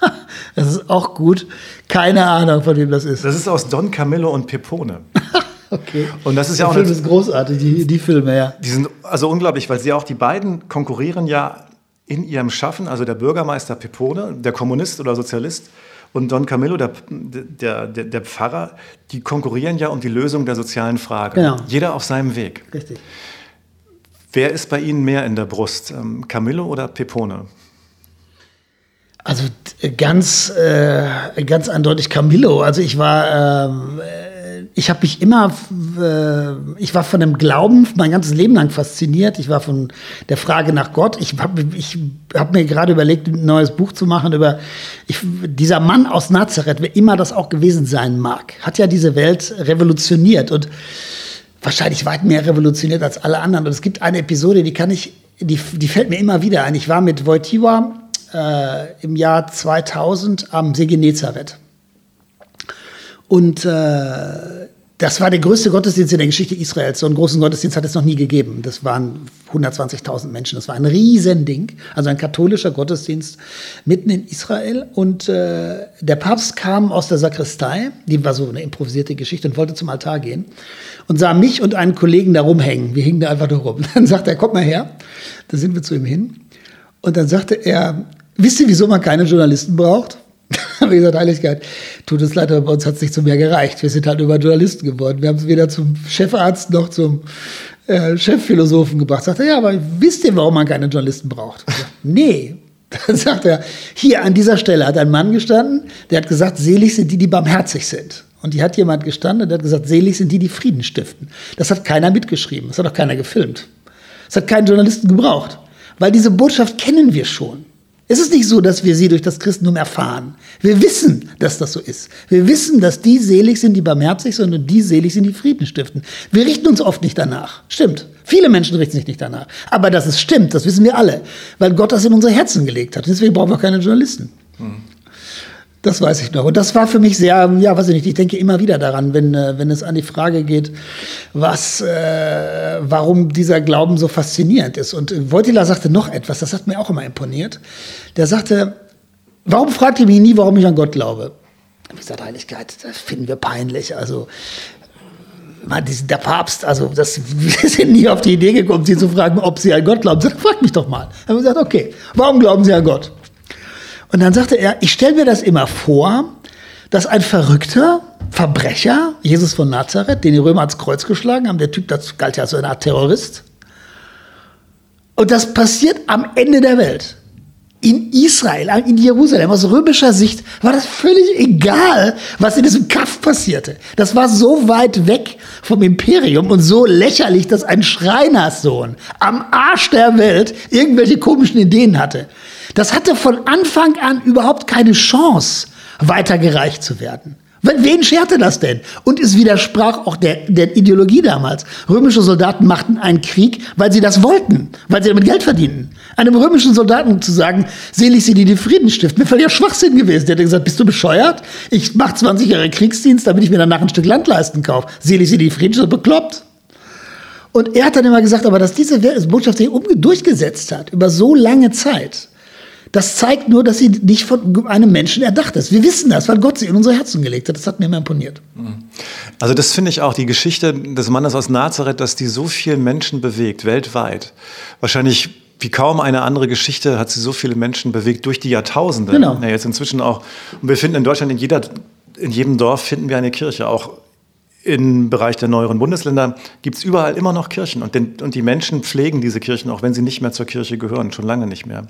[laughs] Das ist auch gut. Keine Ahnung, von wem das ist. Das ist aus Don Camillo und Pepone. [laughs] okay. Und das ist der ja auch Film ist großartig, die, die Filme, ja. Die sind also unglaublich, weil sie auch die beiden konkurrieren ja in ihrem Schaffen, also der Bürgermeister Pepone, der Kommunist oder Sozialist, und Don Camillo, der, der, der, der, Pfarrer, die konkurrieren ja um die Lösung der sozialen Frage. Genau. Jeder auf seinem Weg. Richtig. Wer ist bei Ihnen mehr in der Brust, ähm, Camillo oder Pepone? Also ganz, äh, ganz eindeutig Camillo. Also ich war ähm, ich habe mich immer, äh, ich war von dem Glauben mein ganzes Leben lang fasziniert. Ich war von der Frage nach Gott. Ich habe ich hab mir gerade überlegt, ein neues Buch zu machen über ich, dieser Mann aus Nazareth, wer immer das auch gewesen sein mag, hat ja diese Welt revolutioniert und wahrscheinlich weit mehr revolutioniert als alle anderen. Und es gibt eine Episode, die kann ich, die, die fällt mir immer wieder ein. Ich war mit Wojtyła äh, im Jahr 2000 am See Genezareth. Und äh, das war der größte Gottesdienst in der Geschichte Israels. So einen großen Gottesdienst hat es noch nie gegeben. Das waren 120.000 Menschen. Das war ein Riesending. Also ein katholischer Gottesdienst mitten in Israel. Und äh, der Papst kam aus der Sakristei, die war so eine improvisierte Geschichte, und wollte zum Altar gehen. Und sah mich und einen Kollegen da rumhängen. Wir hingen da einfach nur rum. [laughs] Dann sagte er, kommt mal her. Da sind wir zu ihm hin. Und dann sagte er, wisst ihr, wieso man keine Journalisten braucht? [laughs] ich gesagt, Heiligkeit, tut es leid, aber bei uns hat es nicht zu mehr gereicht. Wir sind halt über Journalisten geworden. Wir haben es weder zum Chefarzt noch zum äh, Chefphilosophen gebracht. Sagt er, ja, aber wisst ihr, warum man keine Journalisten braucht? Sag, [laughs] nee. Dann sagt er, hier an dieser Stelle hat ein Mann gestanden, der hat gesagt, selig sind die, die barmherzig sind. Und die hat jemand gestanden, der hat gesagt, selig sind die, die Frieden stiften. Das hat keiner mitgeschrieben, das hat auch keiner gefilmt. Das hat keinen Journalisten gebraucht, weil diese Botschaft kennen wir schon. Es ist nicht so, dass wir sie durch das Christentum erfahren. Wir wissen, dass das so ist. Wir wissen, dass die selig sind, die barmherzig sind und die selig sind, die Frieden stiften. Wir richten uns oft nicht danach. Stimmt. Viele Menschen richten sich nicht danach. Aber dass es stimmt, das wissen wir alle, weil Gott das in unsere Herzen gelegt hat. Deswegen brauchen wir keine Journalisten. Hm. Das weiß ich noch. Und das war für mich sehr, ja, weiß ich nicht, ich denke immer wieder daran, wenn, äh, wenn es an die Frage geht, was, äh, warum dieser Glauben so faszinierend ist. Und Wojtyla sagte noch etwas, das hat mir auch immer imponiert. Der sagte, warum fragt ihr mich nie, warum ich an Gott glaube? Ich gesagt, Heiligkeit, das finden wir peinlich. Also, der Papst, also das, [laughs] wir sind nie auf die Idee gekommen, sie zu fragen, ob sie an Gott glauben. Sie sagt, frag mich doch mal. Dann haben wir gesagt, okay, warum glauben Sie an Gott? Und dann sagte er, ich stelle mir das immer vor, dass ein verrückter Verbrecher, Jesus von Nazareth, den die Römer ans Kreuz geschlagen haben, der Typ, das galt ja als eine Art Terrorist. Und das passiert am Ende der Welt in Israel, in Jerusalem, aus römischer Sicht war das völlig egal, was in diesem Kaff passierte. Das war so weit weg vom Imperium und so lächerlich, dass ein Schreinerssohn am Arsch der Welt irgendwelche komischen Ideen hatte. Das hatte von Anfang an überhaupt keine Chance, weitergereicht zu werden. Wen scherte das denn? Und es widersprach auch der, der Ideologie damals. Römische Soldaten machten einen Krieg, weil sie das wollten, weil sie damit Geld verdienten. Einem römischen Soldaten zu sagen, selig sie, die die Frieden stiften, wäre ja Schwachsinn gewesen. Der hätte gesagt, bist du bescheuert? Ich mache 20 Jahre Kriegsdienst, damit ich mir danach ein Stück Land leisten kaufe. Selig sie, die Frieden stiften, bekloppt. Und er hat dann immer gesagt, aber dass diese Botschaft sich durchgesetzt hat, über so lange Zeit, das zeigt nur, dass sie nicht von einem Menschen erdacht ist. Wir wissen das, weil Gott sie in unsere Herzen gelegt hat. Das hat mir immer imponiert. Also das finde ich auch, die Geschichte des Mannes aus Nazareth, dass die so viele Menschen bewegt, weltweit. Wahrscheinlich wie kaum eine andere Geschichte hat sie so viele Menschen bewegt durch die Jahrtausende. Genau. Ja, jetzt inzwischen auch. Und wir finden in Deutschland in jeder, in jedem Dorf finden wir eine Kirche, auch im Bereich der neueren Bundesländer gibt es überall immer noch Kirchen und, den, und die Menschen pflegen diese Kirchen, auch wenn sie nicht mehr zur Kirche gehören, schon lange nicht mehr.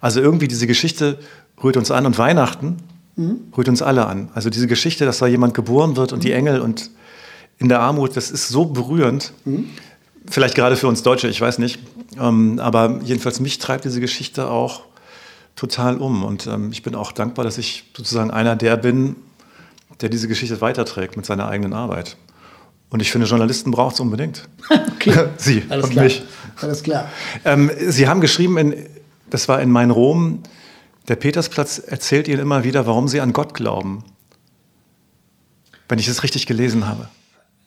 Also irgendwie diese Geschichte rührt uns an und Weihnachten mhm. rührt uns alle an. Also diese Geschichte, dass da jemand geboren wird und mhm. die Engel und in der Armut, das ist so berührend. Mhm. Vielleicht gerade für uns Deutsche, ich weiß nicht. Ähm, aber jedenfalls mich treibt diese Geschichte auch total um. Und ähm, ich bin auch dankbar, dass ich sozusagen einer der bin, der diese Geschichte weiterträgt mit seiner eigenen Arbeit. Und ich finde, Journalisten braucht es unbedingt. [laughs] okay. [laughs] Sie Alles und klar. mich. Alles klar. Ähm, Sie haben geschrieben, in, das war in Mein Rom, der Petersplatz erzählt Ihnen immer wieder, warum Sie an Gott glauben. Wenn ich es richtig gelesen habe.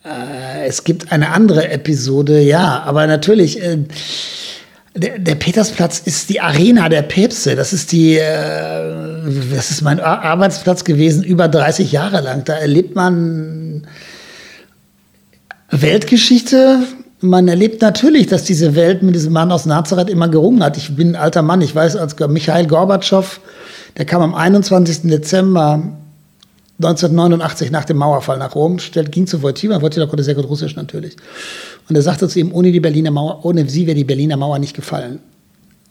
Äh, es gibt eine andere Episode, ja, aber natürlich. Äh, der, der, Petersplatz ist die Arena der Päpste. Das ist die, äh, das ist mein Arbeitsplatz gewesen über 30 Jahre lang. Da erlebt man Weltgeschichte. Man erlebt natürlich, dass diese Welt mit diesem Mann aus Nazareth immer gerungen hat. Ich bin ein alter Mann. Ich weiß, als Michael Gorbatschow, der kam am 21. Dezember 1989 nach dem Mauerfall nach Rom, ging zu Wojtyła. Wojtyła konnte sehr gut Russisch natürlich. Und er sagte zu ihm, ohne die Berliner Mauer, ohne sie wäre die Berliner Mauer nicht gefallen.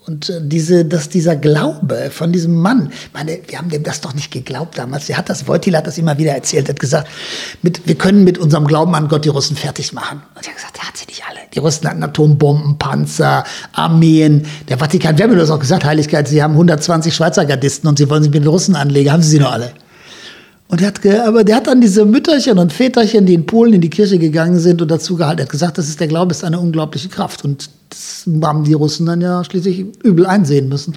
Und äh, diese, dass dieser Glaube von diesem Mann, meine, wir haben dem das doch nicht geglaubt damals. Der hat das, Wojtyla hat das immer wieder erzählt, hat gesagt, mit, wir können mit unserem Glauben an Gott die Russen fertig machen. Und er hat gesagt, der hat sie nicht alle. Die Russen hatten Atombomben, Panzer, Armeen, der Vatikan, wir haben das auch gesagt, Heiligkeit, sie haben 120 Schweizer Gardisten und sie wollen sich mit den Russen anlegen, haben sie sie noch alle. Und der hat, aber der hat dann diese Mütterchen und Väterchen, die in Polen in die Kirche gegangen sind und dazu gehalten. Er hat gesagt, das ist der Glaube, ist eine unglaubliche Kraft. Und das haben die Russen dann ja schließlich übel einsehen müssen.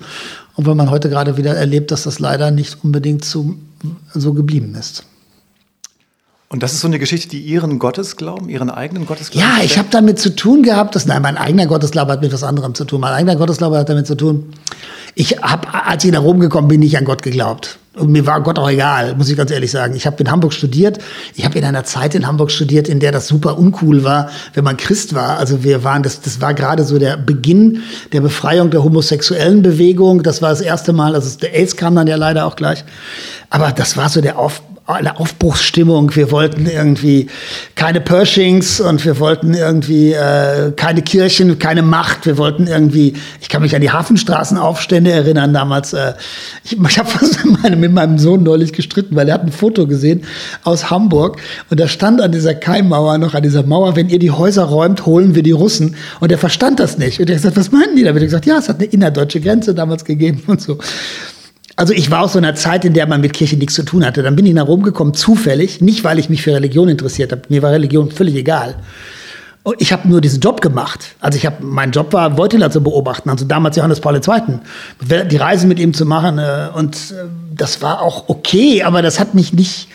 Und wenn man heute gerade wieder erlebt, dass das leider nicht unbedingt so, so geblieben ist. Und das ist so eine Geschichte, die Ihren Gottesglauben, Ihren eigenen Gottesglauben? Ja, ich habe damit zu tun gehabt, dass, nein, mein eigener Gottesglaube hat mit was anderem zu tun. Mein eigener Gottesglaube hat damit zu tun, ich habe, als ich nach Rom gekommen bin, nicht an Gott geglaubt. Und mir war Gott auch egal, muss ich ganz ehrlich sagen. Ich habe in Hamburg studiert. Ich habe in einer Zeit in Hamburg studiert, in der das super uncool war, wenn man Christ war. Also wir waren, das, das war gerade so der Beginn der Befreiung der homosexuellen Bewegung. Das war das erste Mal. Also der AIDS kam dann ja leider auch gleich. Aber das war so der Auf, eine Aufbruchsstimmung. Wir wollten irgendwie keine Pershings und wir wollten irgendwie äh, keine Kirchen, keine Macht. Wir wollten irgendwie, ich kann mich an die Hafenstraßenaufstände erinnern damals. Äh, ich [laughs] ich habe mit, mit meinem Sohn neulich gestritten, weil er hat ein Foto gesehen aus Hamburg und da stand an dieser Keimmauer noch, an dieser Mauer, wenn ihr die Häuser räumt, holen wir die Russen. Und er verstand das nicht. Und er hat gesagt, was meinen die da? Und er gesagt, ja, es hat eine innerdeutsche Grenze damals gegeben und so. Also ich war aus so einer Zeit, in der man mit Kirche nichts zu tun hatte. Dann bin ich nach Rom gekommen, zufällig, nicht weil ich mich für Religion interessiert habe. Mir war Religion völlig egal. Und ich habe nur diesen Job gemacht. Also ich habe, mein Job war, Wojtyla zu beobachten. Also damals Johannes Paul II. Die Reise mit ihm zu machen. Äh, und äh, das war auch okay, aber das hat mich nicht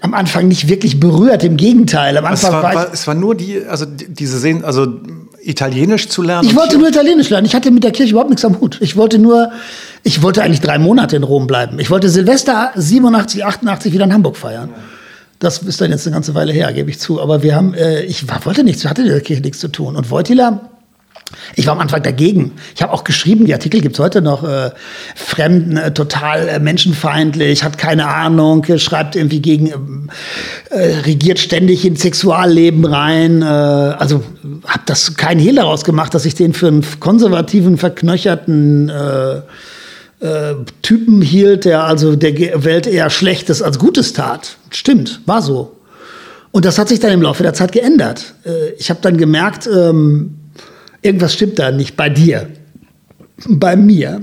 am Anfang nicht wirklich berührt. Im Gegenteil. Am Anfang es war, war, war, es war nur die, also diese Sehen, also Italienisch zu lernen. Ich wollte nur Italienisch lernen. Ich hatte mit der Kirche überhaupt nichts am Hut. Ich wollte nur, ich wollte eigentlich drei Monate in Rom bleiben. Ich wollte Silvester 87, 88 wieder in Hamburg feiern. Das ist dann jetzt eine ganze Weile her, gebe ich zu. Aber wir haben, äh, ich war, wollte nichts, hatte in der Kirche nichts zu tun. Und Wojtyla, ich war am Anfang dagegen. Ich habe auch geschrieben, die Artikel gibt's heute noch, äh, Fremden, äh, total äh, menschenfeindlich, hat keine Ahnung, äh, schreibt irgendwie gegen, äh, regiert ständig ins Sexualleben rein. Äh, also habe das keinen Hehl daraus gemacht, dass ich den für einen konservativen, verknöcherten äh, äh, Typen hielt, der also der Welt eher Schlechtes als Gutes tat. Stimmt, war so. Und das hat sich dann im Laufe der Zeit geändert. Äh, ich habe dann gemerkt, ähm, irgendwas stimmt da nicht bei dir, bei mir.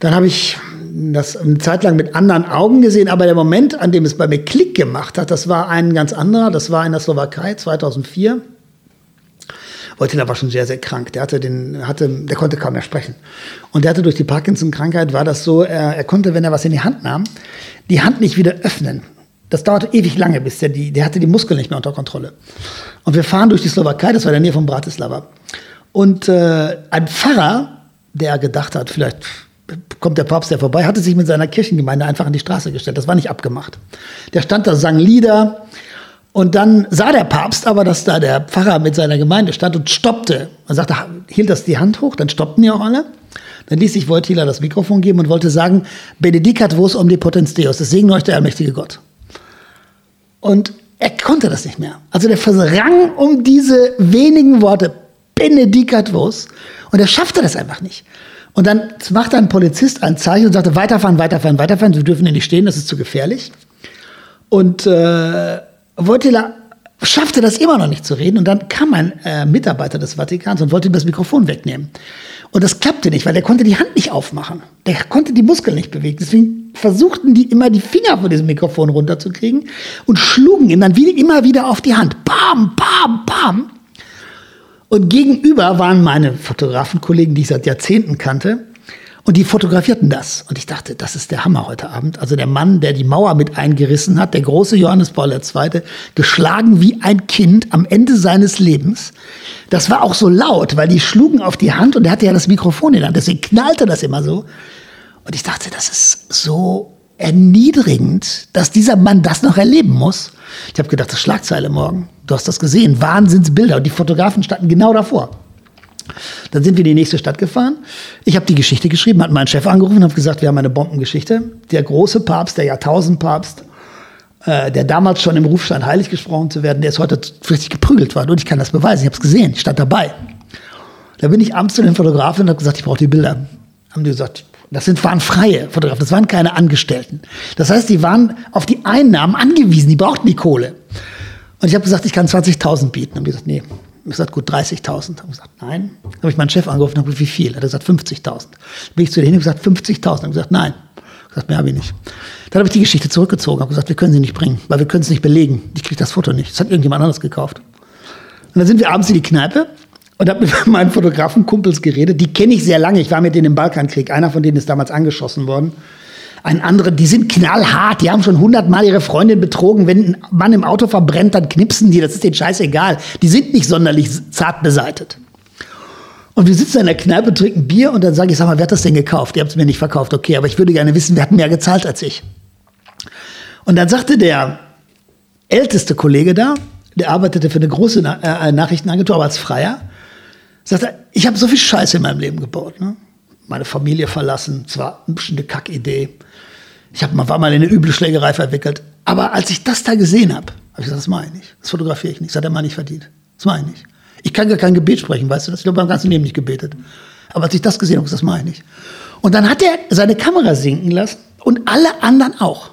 Dann habe ich das eine Zeit lang mit anderen Augen gesehen, aber der Moment, an dem es bei mir Klick gemacht hat, das war ein ganz anderer. Das war in der Slowakei 2004. Wojtyla war schon sehr, sehr krank. Der hatte den, hatte, der konnte kaum mehr sprechen. Und der hatte durch die Parkinson-Krankheit war das so, er, er konnte, wenn er was in die Hand nahm, die Hand nicht wieder öffnen. Das dauerte ewig lange, bis der die, der hatte die Muskeln nicht mehr unter Kontrolle. Und wir fahren durch die Slowakei, das war in der Nähe von Bratislava. Und äh, ein Pfarrer, der gedacht hat, vielleicht kommt der Papst ja vorbei, hatte sich mit seiner Kirchengemeinde einfach an die Straße gestellt. Das war nicht abgemacht. Der stand da, sang Lieder. Und dann sah der Papst aber, dass da der Pfarrer mit seiner Gemeinde stand und stoppte. Er sagte, hielt das die Hand hoch, dann stoppten die auch alle. Dann ließ sich Wojtyla das Mikrofon geben und wollte sagen, Benedicat vos omnipotens Deus, das segne euch der allmächtige Gott. Und er konnte das nicht mehr. Also der versrang um diese wenigen Worte, Benedicat vos, und er schaffte das einfach nicht. Und dann machte ein Polizist ein Zeichen und sagte, weiterfahren, weiterfahren, weiterfahren, Sie dürfen hier nicht stehen, das ist zu gefährlich. Und äh, Wojtyla schaffte das immer noch nicht zu reden. Und dann kam ein äh, Mitarbeiter des Vatikans und wollte ihm das Mikrofon wegnehmen. Und das klappte nicht, weil der konnte die Hand nicht aufmachen. Der konnte die Muskeln nicht bewegen. Deswegen versuchten die immer die Finger von diesem Mikrofon runterzukriegen und schlugen ihn dann wieder, immer wieder auf die Hand. Bam, bam, bam. Und gegenüber waren meine Fotografenkollegen, die ich seit Jahrzehnten kannte. Und die fotografierten das. Und ich dachte, das ist der Hammer heute Abend. Also der Mann, der die Mauer mit eingerissen hat, der große Johannes Paul II., geschlagen wie ein Kind am Ende seines Lebens. Das war auch so laut, weil die schlugen auf die Hand und er hatte ja das Mikrofon in der Hand. Deswegen knallte das immer so. Und ich dachte, das ist so erniedrigend, dass dieser Mann das noch erleben muss. Ich habe gedacht, das Schlagzeile morgen. Du hast das gesehen. Wahnsinnsbilder. Und die Fotografen standen genau davor. Dann sind wir in die nächste Stadt gefahren. Ich habe die Geschichte geschrieben, hat meinen Chef angerufen und habe gesagt, wir haben eine Bombengeschichte. Der große Papst, der Jahrtausendpapst, äh, der damals schon im Ruf stand, heilig gesprochen zu werden, der ist heute richtig geprügelt worden. Und ich kann das beweisen, ich habe es gesehen, ich stand dabei. Da bin ich abends zu den Fotografen und habe gesagt, ich brauche die Bilder. Haben die gesagt, das sind, waren freie Fotografen, das waren keine Angestellten. Das heißt, die waren auf die Einnahmen angewiesen, die brauchten die Kohle. Und ich habe gesagt, ich kann 20.000 bieten. Und die gesagt, nee, ich gesagt, gut, 30.000. Habe gesagt, nein. Habe ich meinen Chef angerufen und habe wie viel? Er hat gesagt, 50.000. Bin ich zu denen und gesagt, 50.000. Habe gesagt, nein. Ich gesagt, mehr habe ich nicht. Dann habe ich die Geschichte zurückgezogen, habe gesagt, wir können sie nicht bringen, weil wir können es nicht belegen. Ich kriege das Foto nicht. Das hat irgendjemand anderes gekauft. Und dann sind wir abends in die Kneipe und habe mit [laughs] meinen Fotografenkumpels geredet. Die kenne ich sehr lange. Ich war mit denen im Balkankrieg. Einer von denen ist damals angeschossen worden ein anderer, die sind knallhart, die haben schon hundertmal ihre Freundin betrogen. Wenn ein Mann im Auto verbrennt, dann knipsen die, das ist denen scheißegal. Die sind nicht sonderlich zart beseitet. Und wir sitzen in der Kneipe, trinken Bier und dann sage ich, sag mal, wer hat das denn gekauft? Ihr habt es mir nicht verkauft, okay, aber ich würde gerne wissen, wer hat mehr gezahlt als ich. Und dann sagte der älteste Kollege da, der arbeitete für eine große äh, Nachrichtenagentur, aber als Freier, sagte, ich habe so viel Scheiße in meinem Leben gebaut. Ne? Meine Familie verlassen, zwar ein bisschen eine Kackidee, ich hab, war mal in eine üble Schlägerei verwickelt. Aber als ich das da gesehen habe, habe ich gesagt, das mache ich nicht. Das fotografiere ich nicht. Das hat der Mann nicht verdient. Das mache ich nicht. Ich kann gar kein Gebet sprechen, weißt du das? Ich habe beim ganzen Leben nicht gebetet. Aber als ich das gesehen habe, das mache ich nicht. Und dann hat er seine Kamera sinken lassen und alle anderen auch.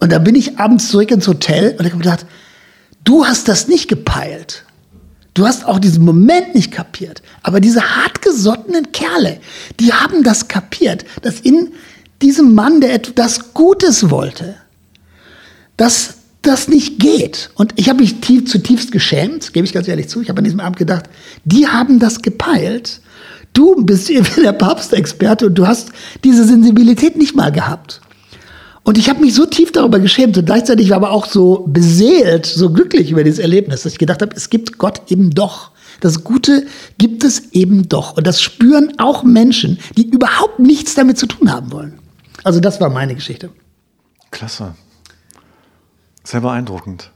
Und da bin ich abends zurück ins Hotel und habe gedacht, du hast das nicht gepeilt. Du hast auch diesen Moment nicht kapiert. Aber diese hartgesottenen Kerle, die haben das kapiert, dass in diesem Mann, der etwas Gutes wollte, dass das nicht geht. Und ich habe mich tief, zutiefst geschämt, gebe ich ganz ehrlich zu. Ich habe an diesem Abend gedacht, die haben das gepeilt. Du bist [laughs] der Papstexperte und du hast diese Sensibilität nicht mal gehabt. Und ich habe mich so tief darüber geschämt und gleichzeitig war aber auch so beseelt, so glücklich über dieses Erlebnis, dass ich gedacht habe, es gibt Gott eben doch. Das Gute gibt es eben doch. Und das spüren auch Menschen, die überhaupt nichts damit zu tun haben wollen. Also das war meine Geschichte. Klasse. Sehr beeindruckend.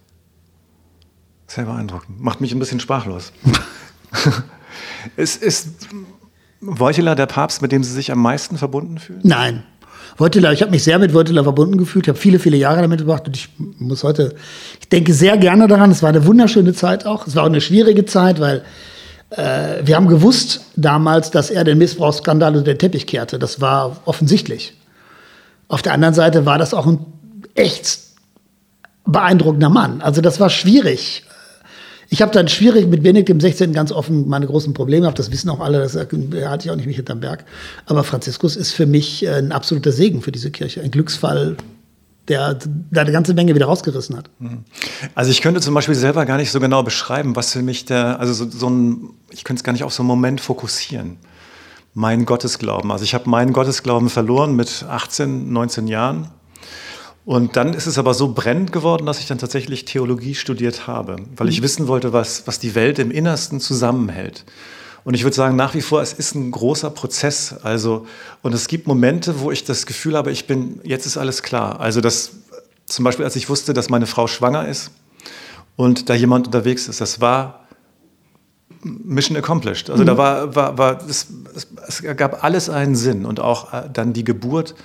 Sehr beeindruckend. Macht mich ein bisschen sprachlos. [laughs] [laughs] ist, ist Wojtyla der Papst, mit dem Sie sich am meisten verbunden fühlen? Nein. Wojtyla, ich habe mich sehr mit Wojtyla verbunden gefühlt. Ich habe viele, viele Jahre damit gebracht und ich muss heute, ich denke sehr gerne daran. Es war eine wunderschöne Zeit auch. Es war auch eine schwierige Zeit, weil äh, wir haben gewusst damals, dass er den Missbrauchsskandal unter den Teppich kehrte. Das war offensichtlich. Auf der anderen Seite war das auch ein echt beeindruckender Mann. Also das war schwierig. Ich habe dann schwierig mit Benedikt dem 16. ganz offen meine großen Probleme gehabt. Das wissen auch alle, das hatte ich auch nicht mich hinterm Berg. Aber Franziskus ist für mich äh, ein absoluter Segen für diese Kirche. Ein Glücksfall, der da eine ganze Menge wieder rausgerissen hat. Mhm. Also ich könnte zum Beispiel selber gar nicht so genau beschreiben, was für mich der, also so, so ein, ich könnte es gar nicht auf so einen Moment fokussieren. Mein Gottesglauben. Also ich habe meinen Gottesglauben verloren mit 18, 19 Jahren und dann ist es aber so brennend geworden, dass ich dann tatsächlich Theologie studiert habe, weil ich mhm. wissen wollte, was, was die Welt im Innersten zusammenhält. Und ich würde sagen, nach wie vor, es ist ein großer Prozess. Also, und es gibt Momente, wo ich das Gefühl habe, ich bin, jetzt ist alles klar. Also, das, zum Beispiel, als ich wusste, dass meine Frau schwanger ist und da jemand unterwegs ist, das war Mission accomplished. Also, mhm. da war, war, war es, es, es gab alles einen Sinn und auch äh, dann die Geburt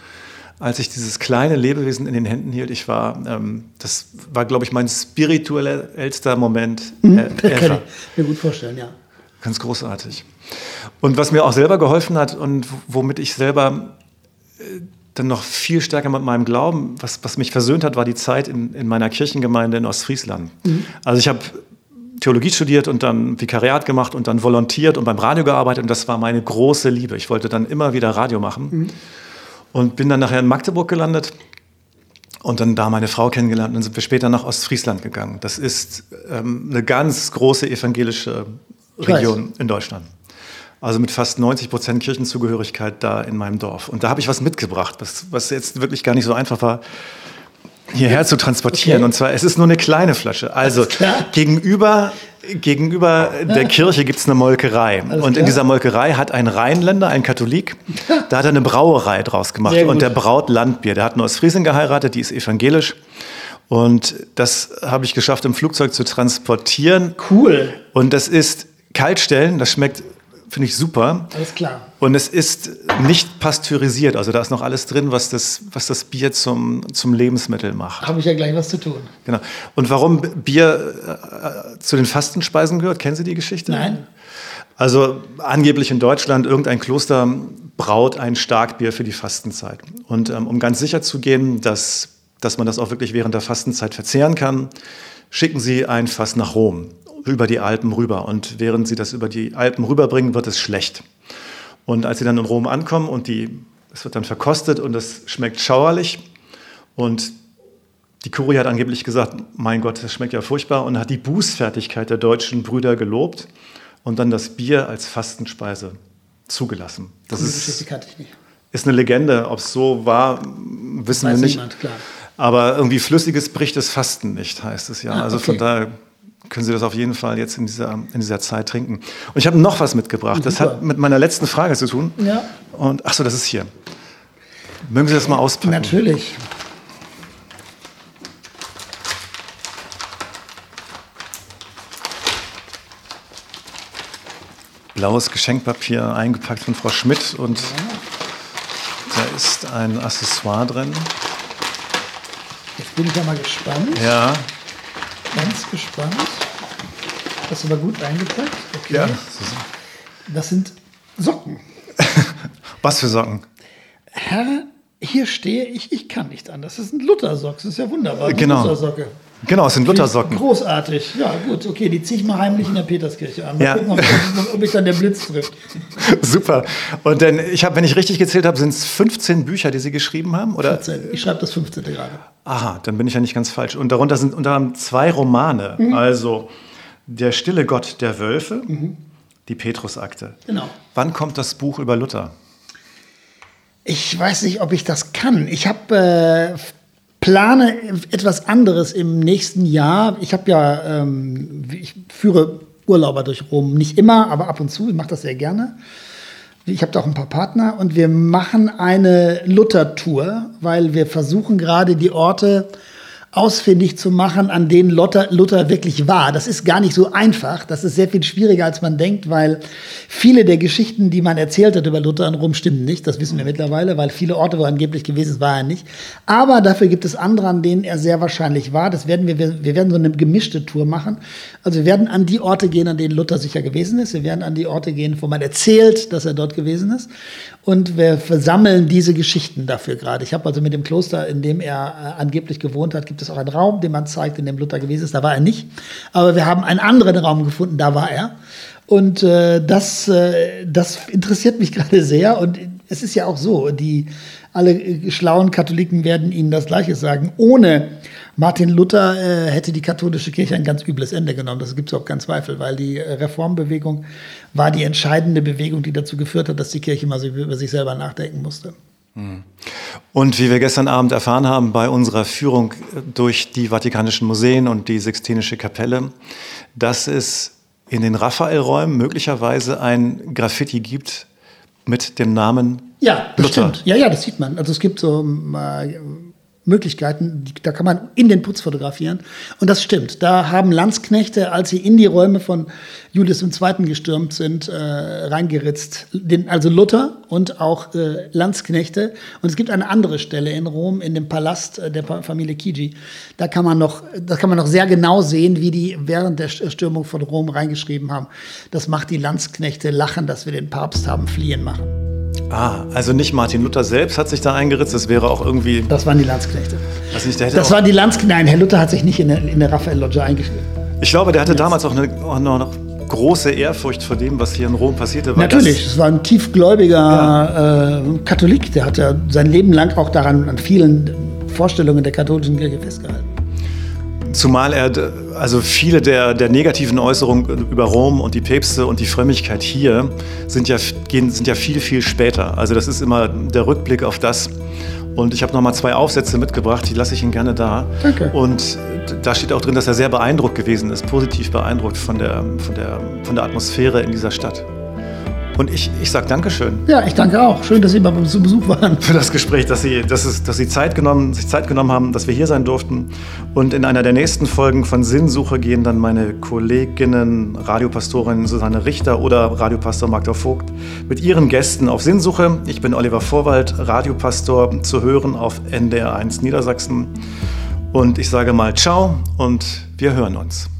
als ich dieses kleine Lebewesen in den Händen hielt, ich war, ähm, das war, glaube ich, mein spirituellster Moment mhm, äh, Kann ich mir gut vorstellen, ja. Ganz großartig. Und was mir auch selber geholfen hat und womit ich selber äh, dann noch viel stärker mit meinem Glauben, was, was mich versöhnt hat, war die Zeit in, in meiner Kirchengemeinde in Ostfriesland. Mhm. Also ich habe Theologie studiert und dann Vikariat gemacht und dann volontiert und beim Radio gearbeitet und das war meine große Liebe. Ich wollte dann immer wieder Radio machen. Mhm. Und bin dann nachher in Magdeburg gelandet und dann da meine Frau kennengelernt und dann sind wir später nach Ostfriesland gegangen. Das ist ähm, eine ganz große evangelische Region in Deutschland. Also mit fast 90 Prozent Kirchenzugehörigkeit da in meinem Dorf. Und da habe ich was mitgebracht, was, was jetzt wirklich gar nicht so einfach war, hierher zu transportieren. Okay. Und zwar, es ist nur eine kleine Flasche. Also gegenüber Gegenüber der Kirche gibt es eine Molkerei. Und in dieser Molkerei hat ein Rheinländer, ein Katholik, da hat er eine Brauerei draus gemacht. Und der braut Landbier. Der hat eine Ostfriesin geheiratet, die ist evangelisch. Und das habe ich geschafft, im Flugzeug zu transportieren. Cool. Und das ist Kaltstellen, das schmeckt finde ich super. Alles klar. Und es ist nicht pasteurisiert, also da ist noch alles drin, was das, was das Bier zum, zum Lebensmittel macht. Habe ich ja gleich was zu tun. Genau. Und warum Bier äh, zu den Fastenspeisen gehört, kennen Sie die Geschichte? Nein. Also angeblich in Deutschland, irgendein Kloster braut ein Starkbier für die Fastenzeit. Und ähm, um ganz sicher zu gehen, dass, dass man das auch wirklich während der Fastenzeit verzehren kann, schicken sie ein Fass nach Rom über die Alpen rüber. Und während sie das über die Alpen rüberbringen, wird es schlecht. Und als sie dann in Rom ankommen und die, es wird dann verkostet und es schmeckt schauerlich und die Kurie hat angeblich gesagt, mein Gott, das schmeckt ja furchtbar und hat die Bußfertigkeit der deutschen Brüder gelobt und dann das Bier als Fastenspeise zugelassen. Das ist, ist, eine Legende. Ob es so war, wissen Weiß wir nicht. Niemand, Aber irgendwie flüssiges bricht das Fasten nicht, heißt es ja. Ah, also okay. von daher können Sie das auf jeden Fall jetzt in dieser, in dieser Zeit trinken. Und ich habe noch was mitgebracht. Das hat mit meiner letzten Frage zu tun. Ja. Und ach so, das ist hier. Mögen Sie das mal auspacken? Natürlich. Blaues Geschenkpapier eingepackt von Frau Schmidt und ja. da ist ein Accessoire drin. Jetzt bin ich ja mal gespannt. Ja. Ganz gespannt. Das ist aber gut eingepackt. Okay. Ja. Das sind Socken. [laughs] Was für Socken? Herr, hier stehe ich, ich kann nicht anders. Das sind Luthersocken. Das ist ja wunderbar. Genau. Luthersocke. Genau, es sind Luthersocken. Großartig. Ja, gut, okay, die ziehe ich mal heimlich in der Peterskirche an. Mal ja. gucken, ob, ob mich dann der Blitz trifft. [laughs] Super. Und denn ich habe, wenn ich richtig gezählt habe, sind es 15 Bücher, die Sie geschrieben haben? Oder? 14. Ich schreibe das 15. gerade. Aha, dann bin ich ja nicht ganz falsch. Und darunter sind unter anderem zwei Romane. Mhm. Also der stille Gott der Wölfe, mhm. die Petrusakte. Genau. Wann kommt das Buch über Luther? Ich weiß nicht, ob ich das kann. Ich habe äh, plane etwas anderes im nächsten Jahr. Ich habe ja, ähm, ich führe Urlauber durch Rom, nicht immer, aber ab und zu. Ich mache das sehr gerne. Ich habe da auch ein paar Partner und wir machen eine Luther-Tour, weil wir versuchen gerade die Orte ausfindig zu machen, an denen Luther, Luther wirklich war. Das ist gar nicht so einfach. Das ist sehr viel schwieriger, als man denkt, weil viele der Geschichten, die man erzählt hat über Luther in Rom, stimmen nicht. Das wissen wir mittlerweile, weil viele Orte, wo er angeblich gewesen ist, war er nicht. Aber dafür gibt es andere, an denen er sehr wahrscheinlich war. Das werden wir, wir werden so eine gemischte Tour machen. Also wir werden an die Orte gehen, an denen Luther sicher gewesen ist. Wir werden an die Orte gehen, wo man erzählt, dass er dort gewesen ist. Und wir versammeln diese Geschichten dafür gerade. Ich habe also mit dem Kloster, in dem er äh, angeblich gewohnt hat, gibt es auch einen Raum, den man zeigt, in dem Luther gewesen ist. Da war er nicht. Aber wir haben einen anderen Raum gefunden, da war er. Und äh, das, äh, das interessiert mich [laughs] gerade sehr. Und es ist ja auch so, die alle äh, schlauen Katholiken werden Ihnen das Gleiche sagen. Ohne Martin Luther äh, hätte die katholische Kirche ein ganz übles Ende genommen. Das gibt es auch keinen Zweifel, weil die äh, Reformbewegung war die entscheidende Bewegung, die dazu geführt hat, dass die Kirche mal über sich selber nachdenken musste. Hm. Und wie wir gestern Abend erfahren haben bei unserer Führung durch die Vatikanischen Museen und die Sixtinische Kapelle, dass es in den Raphael-Räumen möglicherweise ein Graffiti gibt mit dem Namen ja, bestimmt. Ja, ja, das sieht man. Also es gibt so äh, Möglichkeiten, da kann man in den Putz fotografieren. Und das stimmt. Da haben Landsknechte, als sie in die Räume von Julius II. gestürmt sind, äh, reingeritzt. Den, also Luther und auch äh, Landsknechte. Und es gibt eine andere Stelle in Rom, in dem Palast äh, der Familie Chigi. Da kann man noch, da kann man noch sehr genau sehen, wie die während der Stürmung von Rom reingeschrieben haben. Das macht die Landsknechte lachen, dass wir den Papst haben fliehen machen. Ah, also nicht Martin Luther selbst hat sich da eingeritzt, das wäre auch irgendwie. Das waren die Landsknechte. Also nicht, das waren die Landsknechte. Nein, Herr Luther hat sich nicht in der, in der Raphael-Loggia eingeschrieben. Ich glaube, der hatte damals auch, eine, auch noch große Ehrfurcht vor dem, was hier in Rom passierte. Natürlich, es war ein tiefgläubiger ja. äh, Katholik, der hat ja sein Leben lang auch daran an vielen Vorstellungen der katholischen Kirche festgehalten. Zumal er, also viele der, der negativen Äußerungen über Rom und die Päpste und die Frömmigkeit hier sind ja, gehen, sind ja viel, viel später. Also das ist immer der Rückblick auf das. Und ich habe nochmal zwei Aufsätze mitgebracht, die lasse ich Ihnen gerne da. Danke. Und da steht auch drin, dass er sehr beeindruckt gewesen ist, positiv beeindruckt von der, von der, von der Atmosphäre in dieser Stadt. Und ich, ich sage Dankeschön. Ja, ich danke auch. Schön, dass Sie uns zu Besuch waren. Für das Gespräch, dass Sie, dass es, dass Sie Zeit genommen, sich Zeit genommen haben, dass wir hier sein durften. Und in einer der nächsten Folgen von Sinnsuche gehen dann meine Kolleginnen, Radiopastorin Susanne Richter oder Radiopastor Magda Vogt mit ihren Gästen auf Sinnsuche. Ich bin Oliver Vorwald, Radiopastor zu hören auf NDR1 Niedersachsen. Und ich sage mal Ciao und wir hören uns.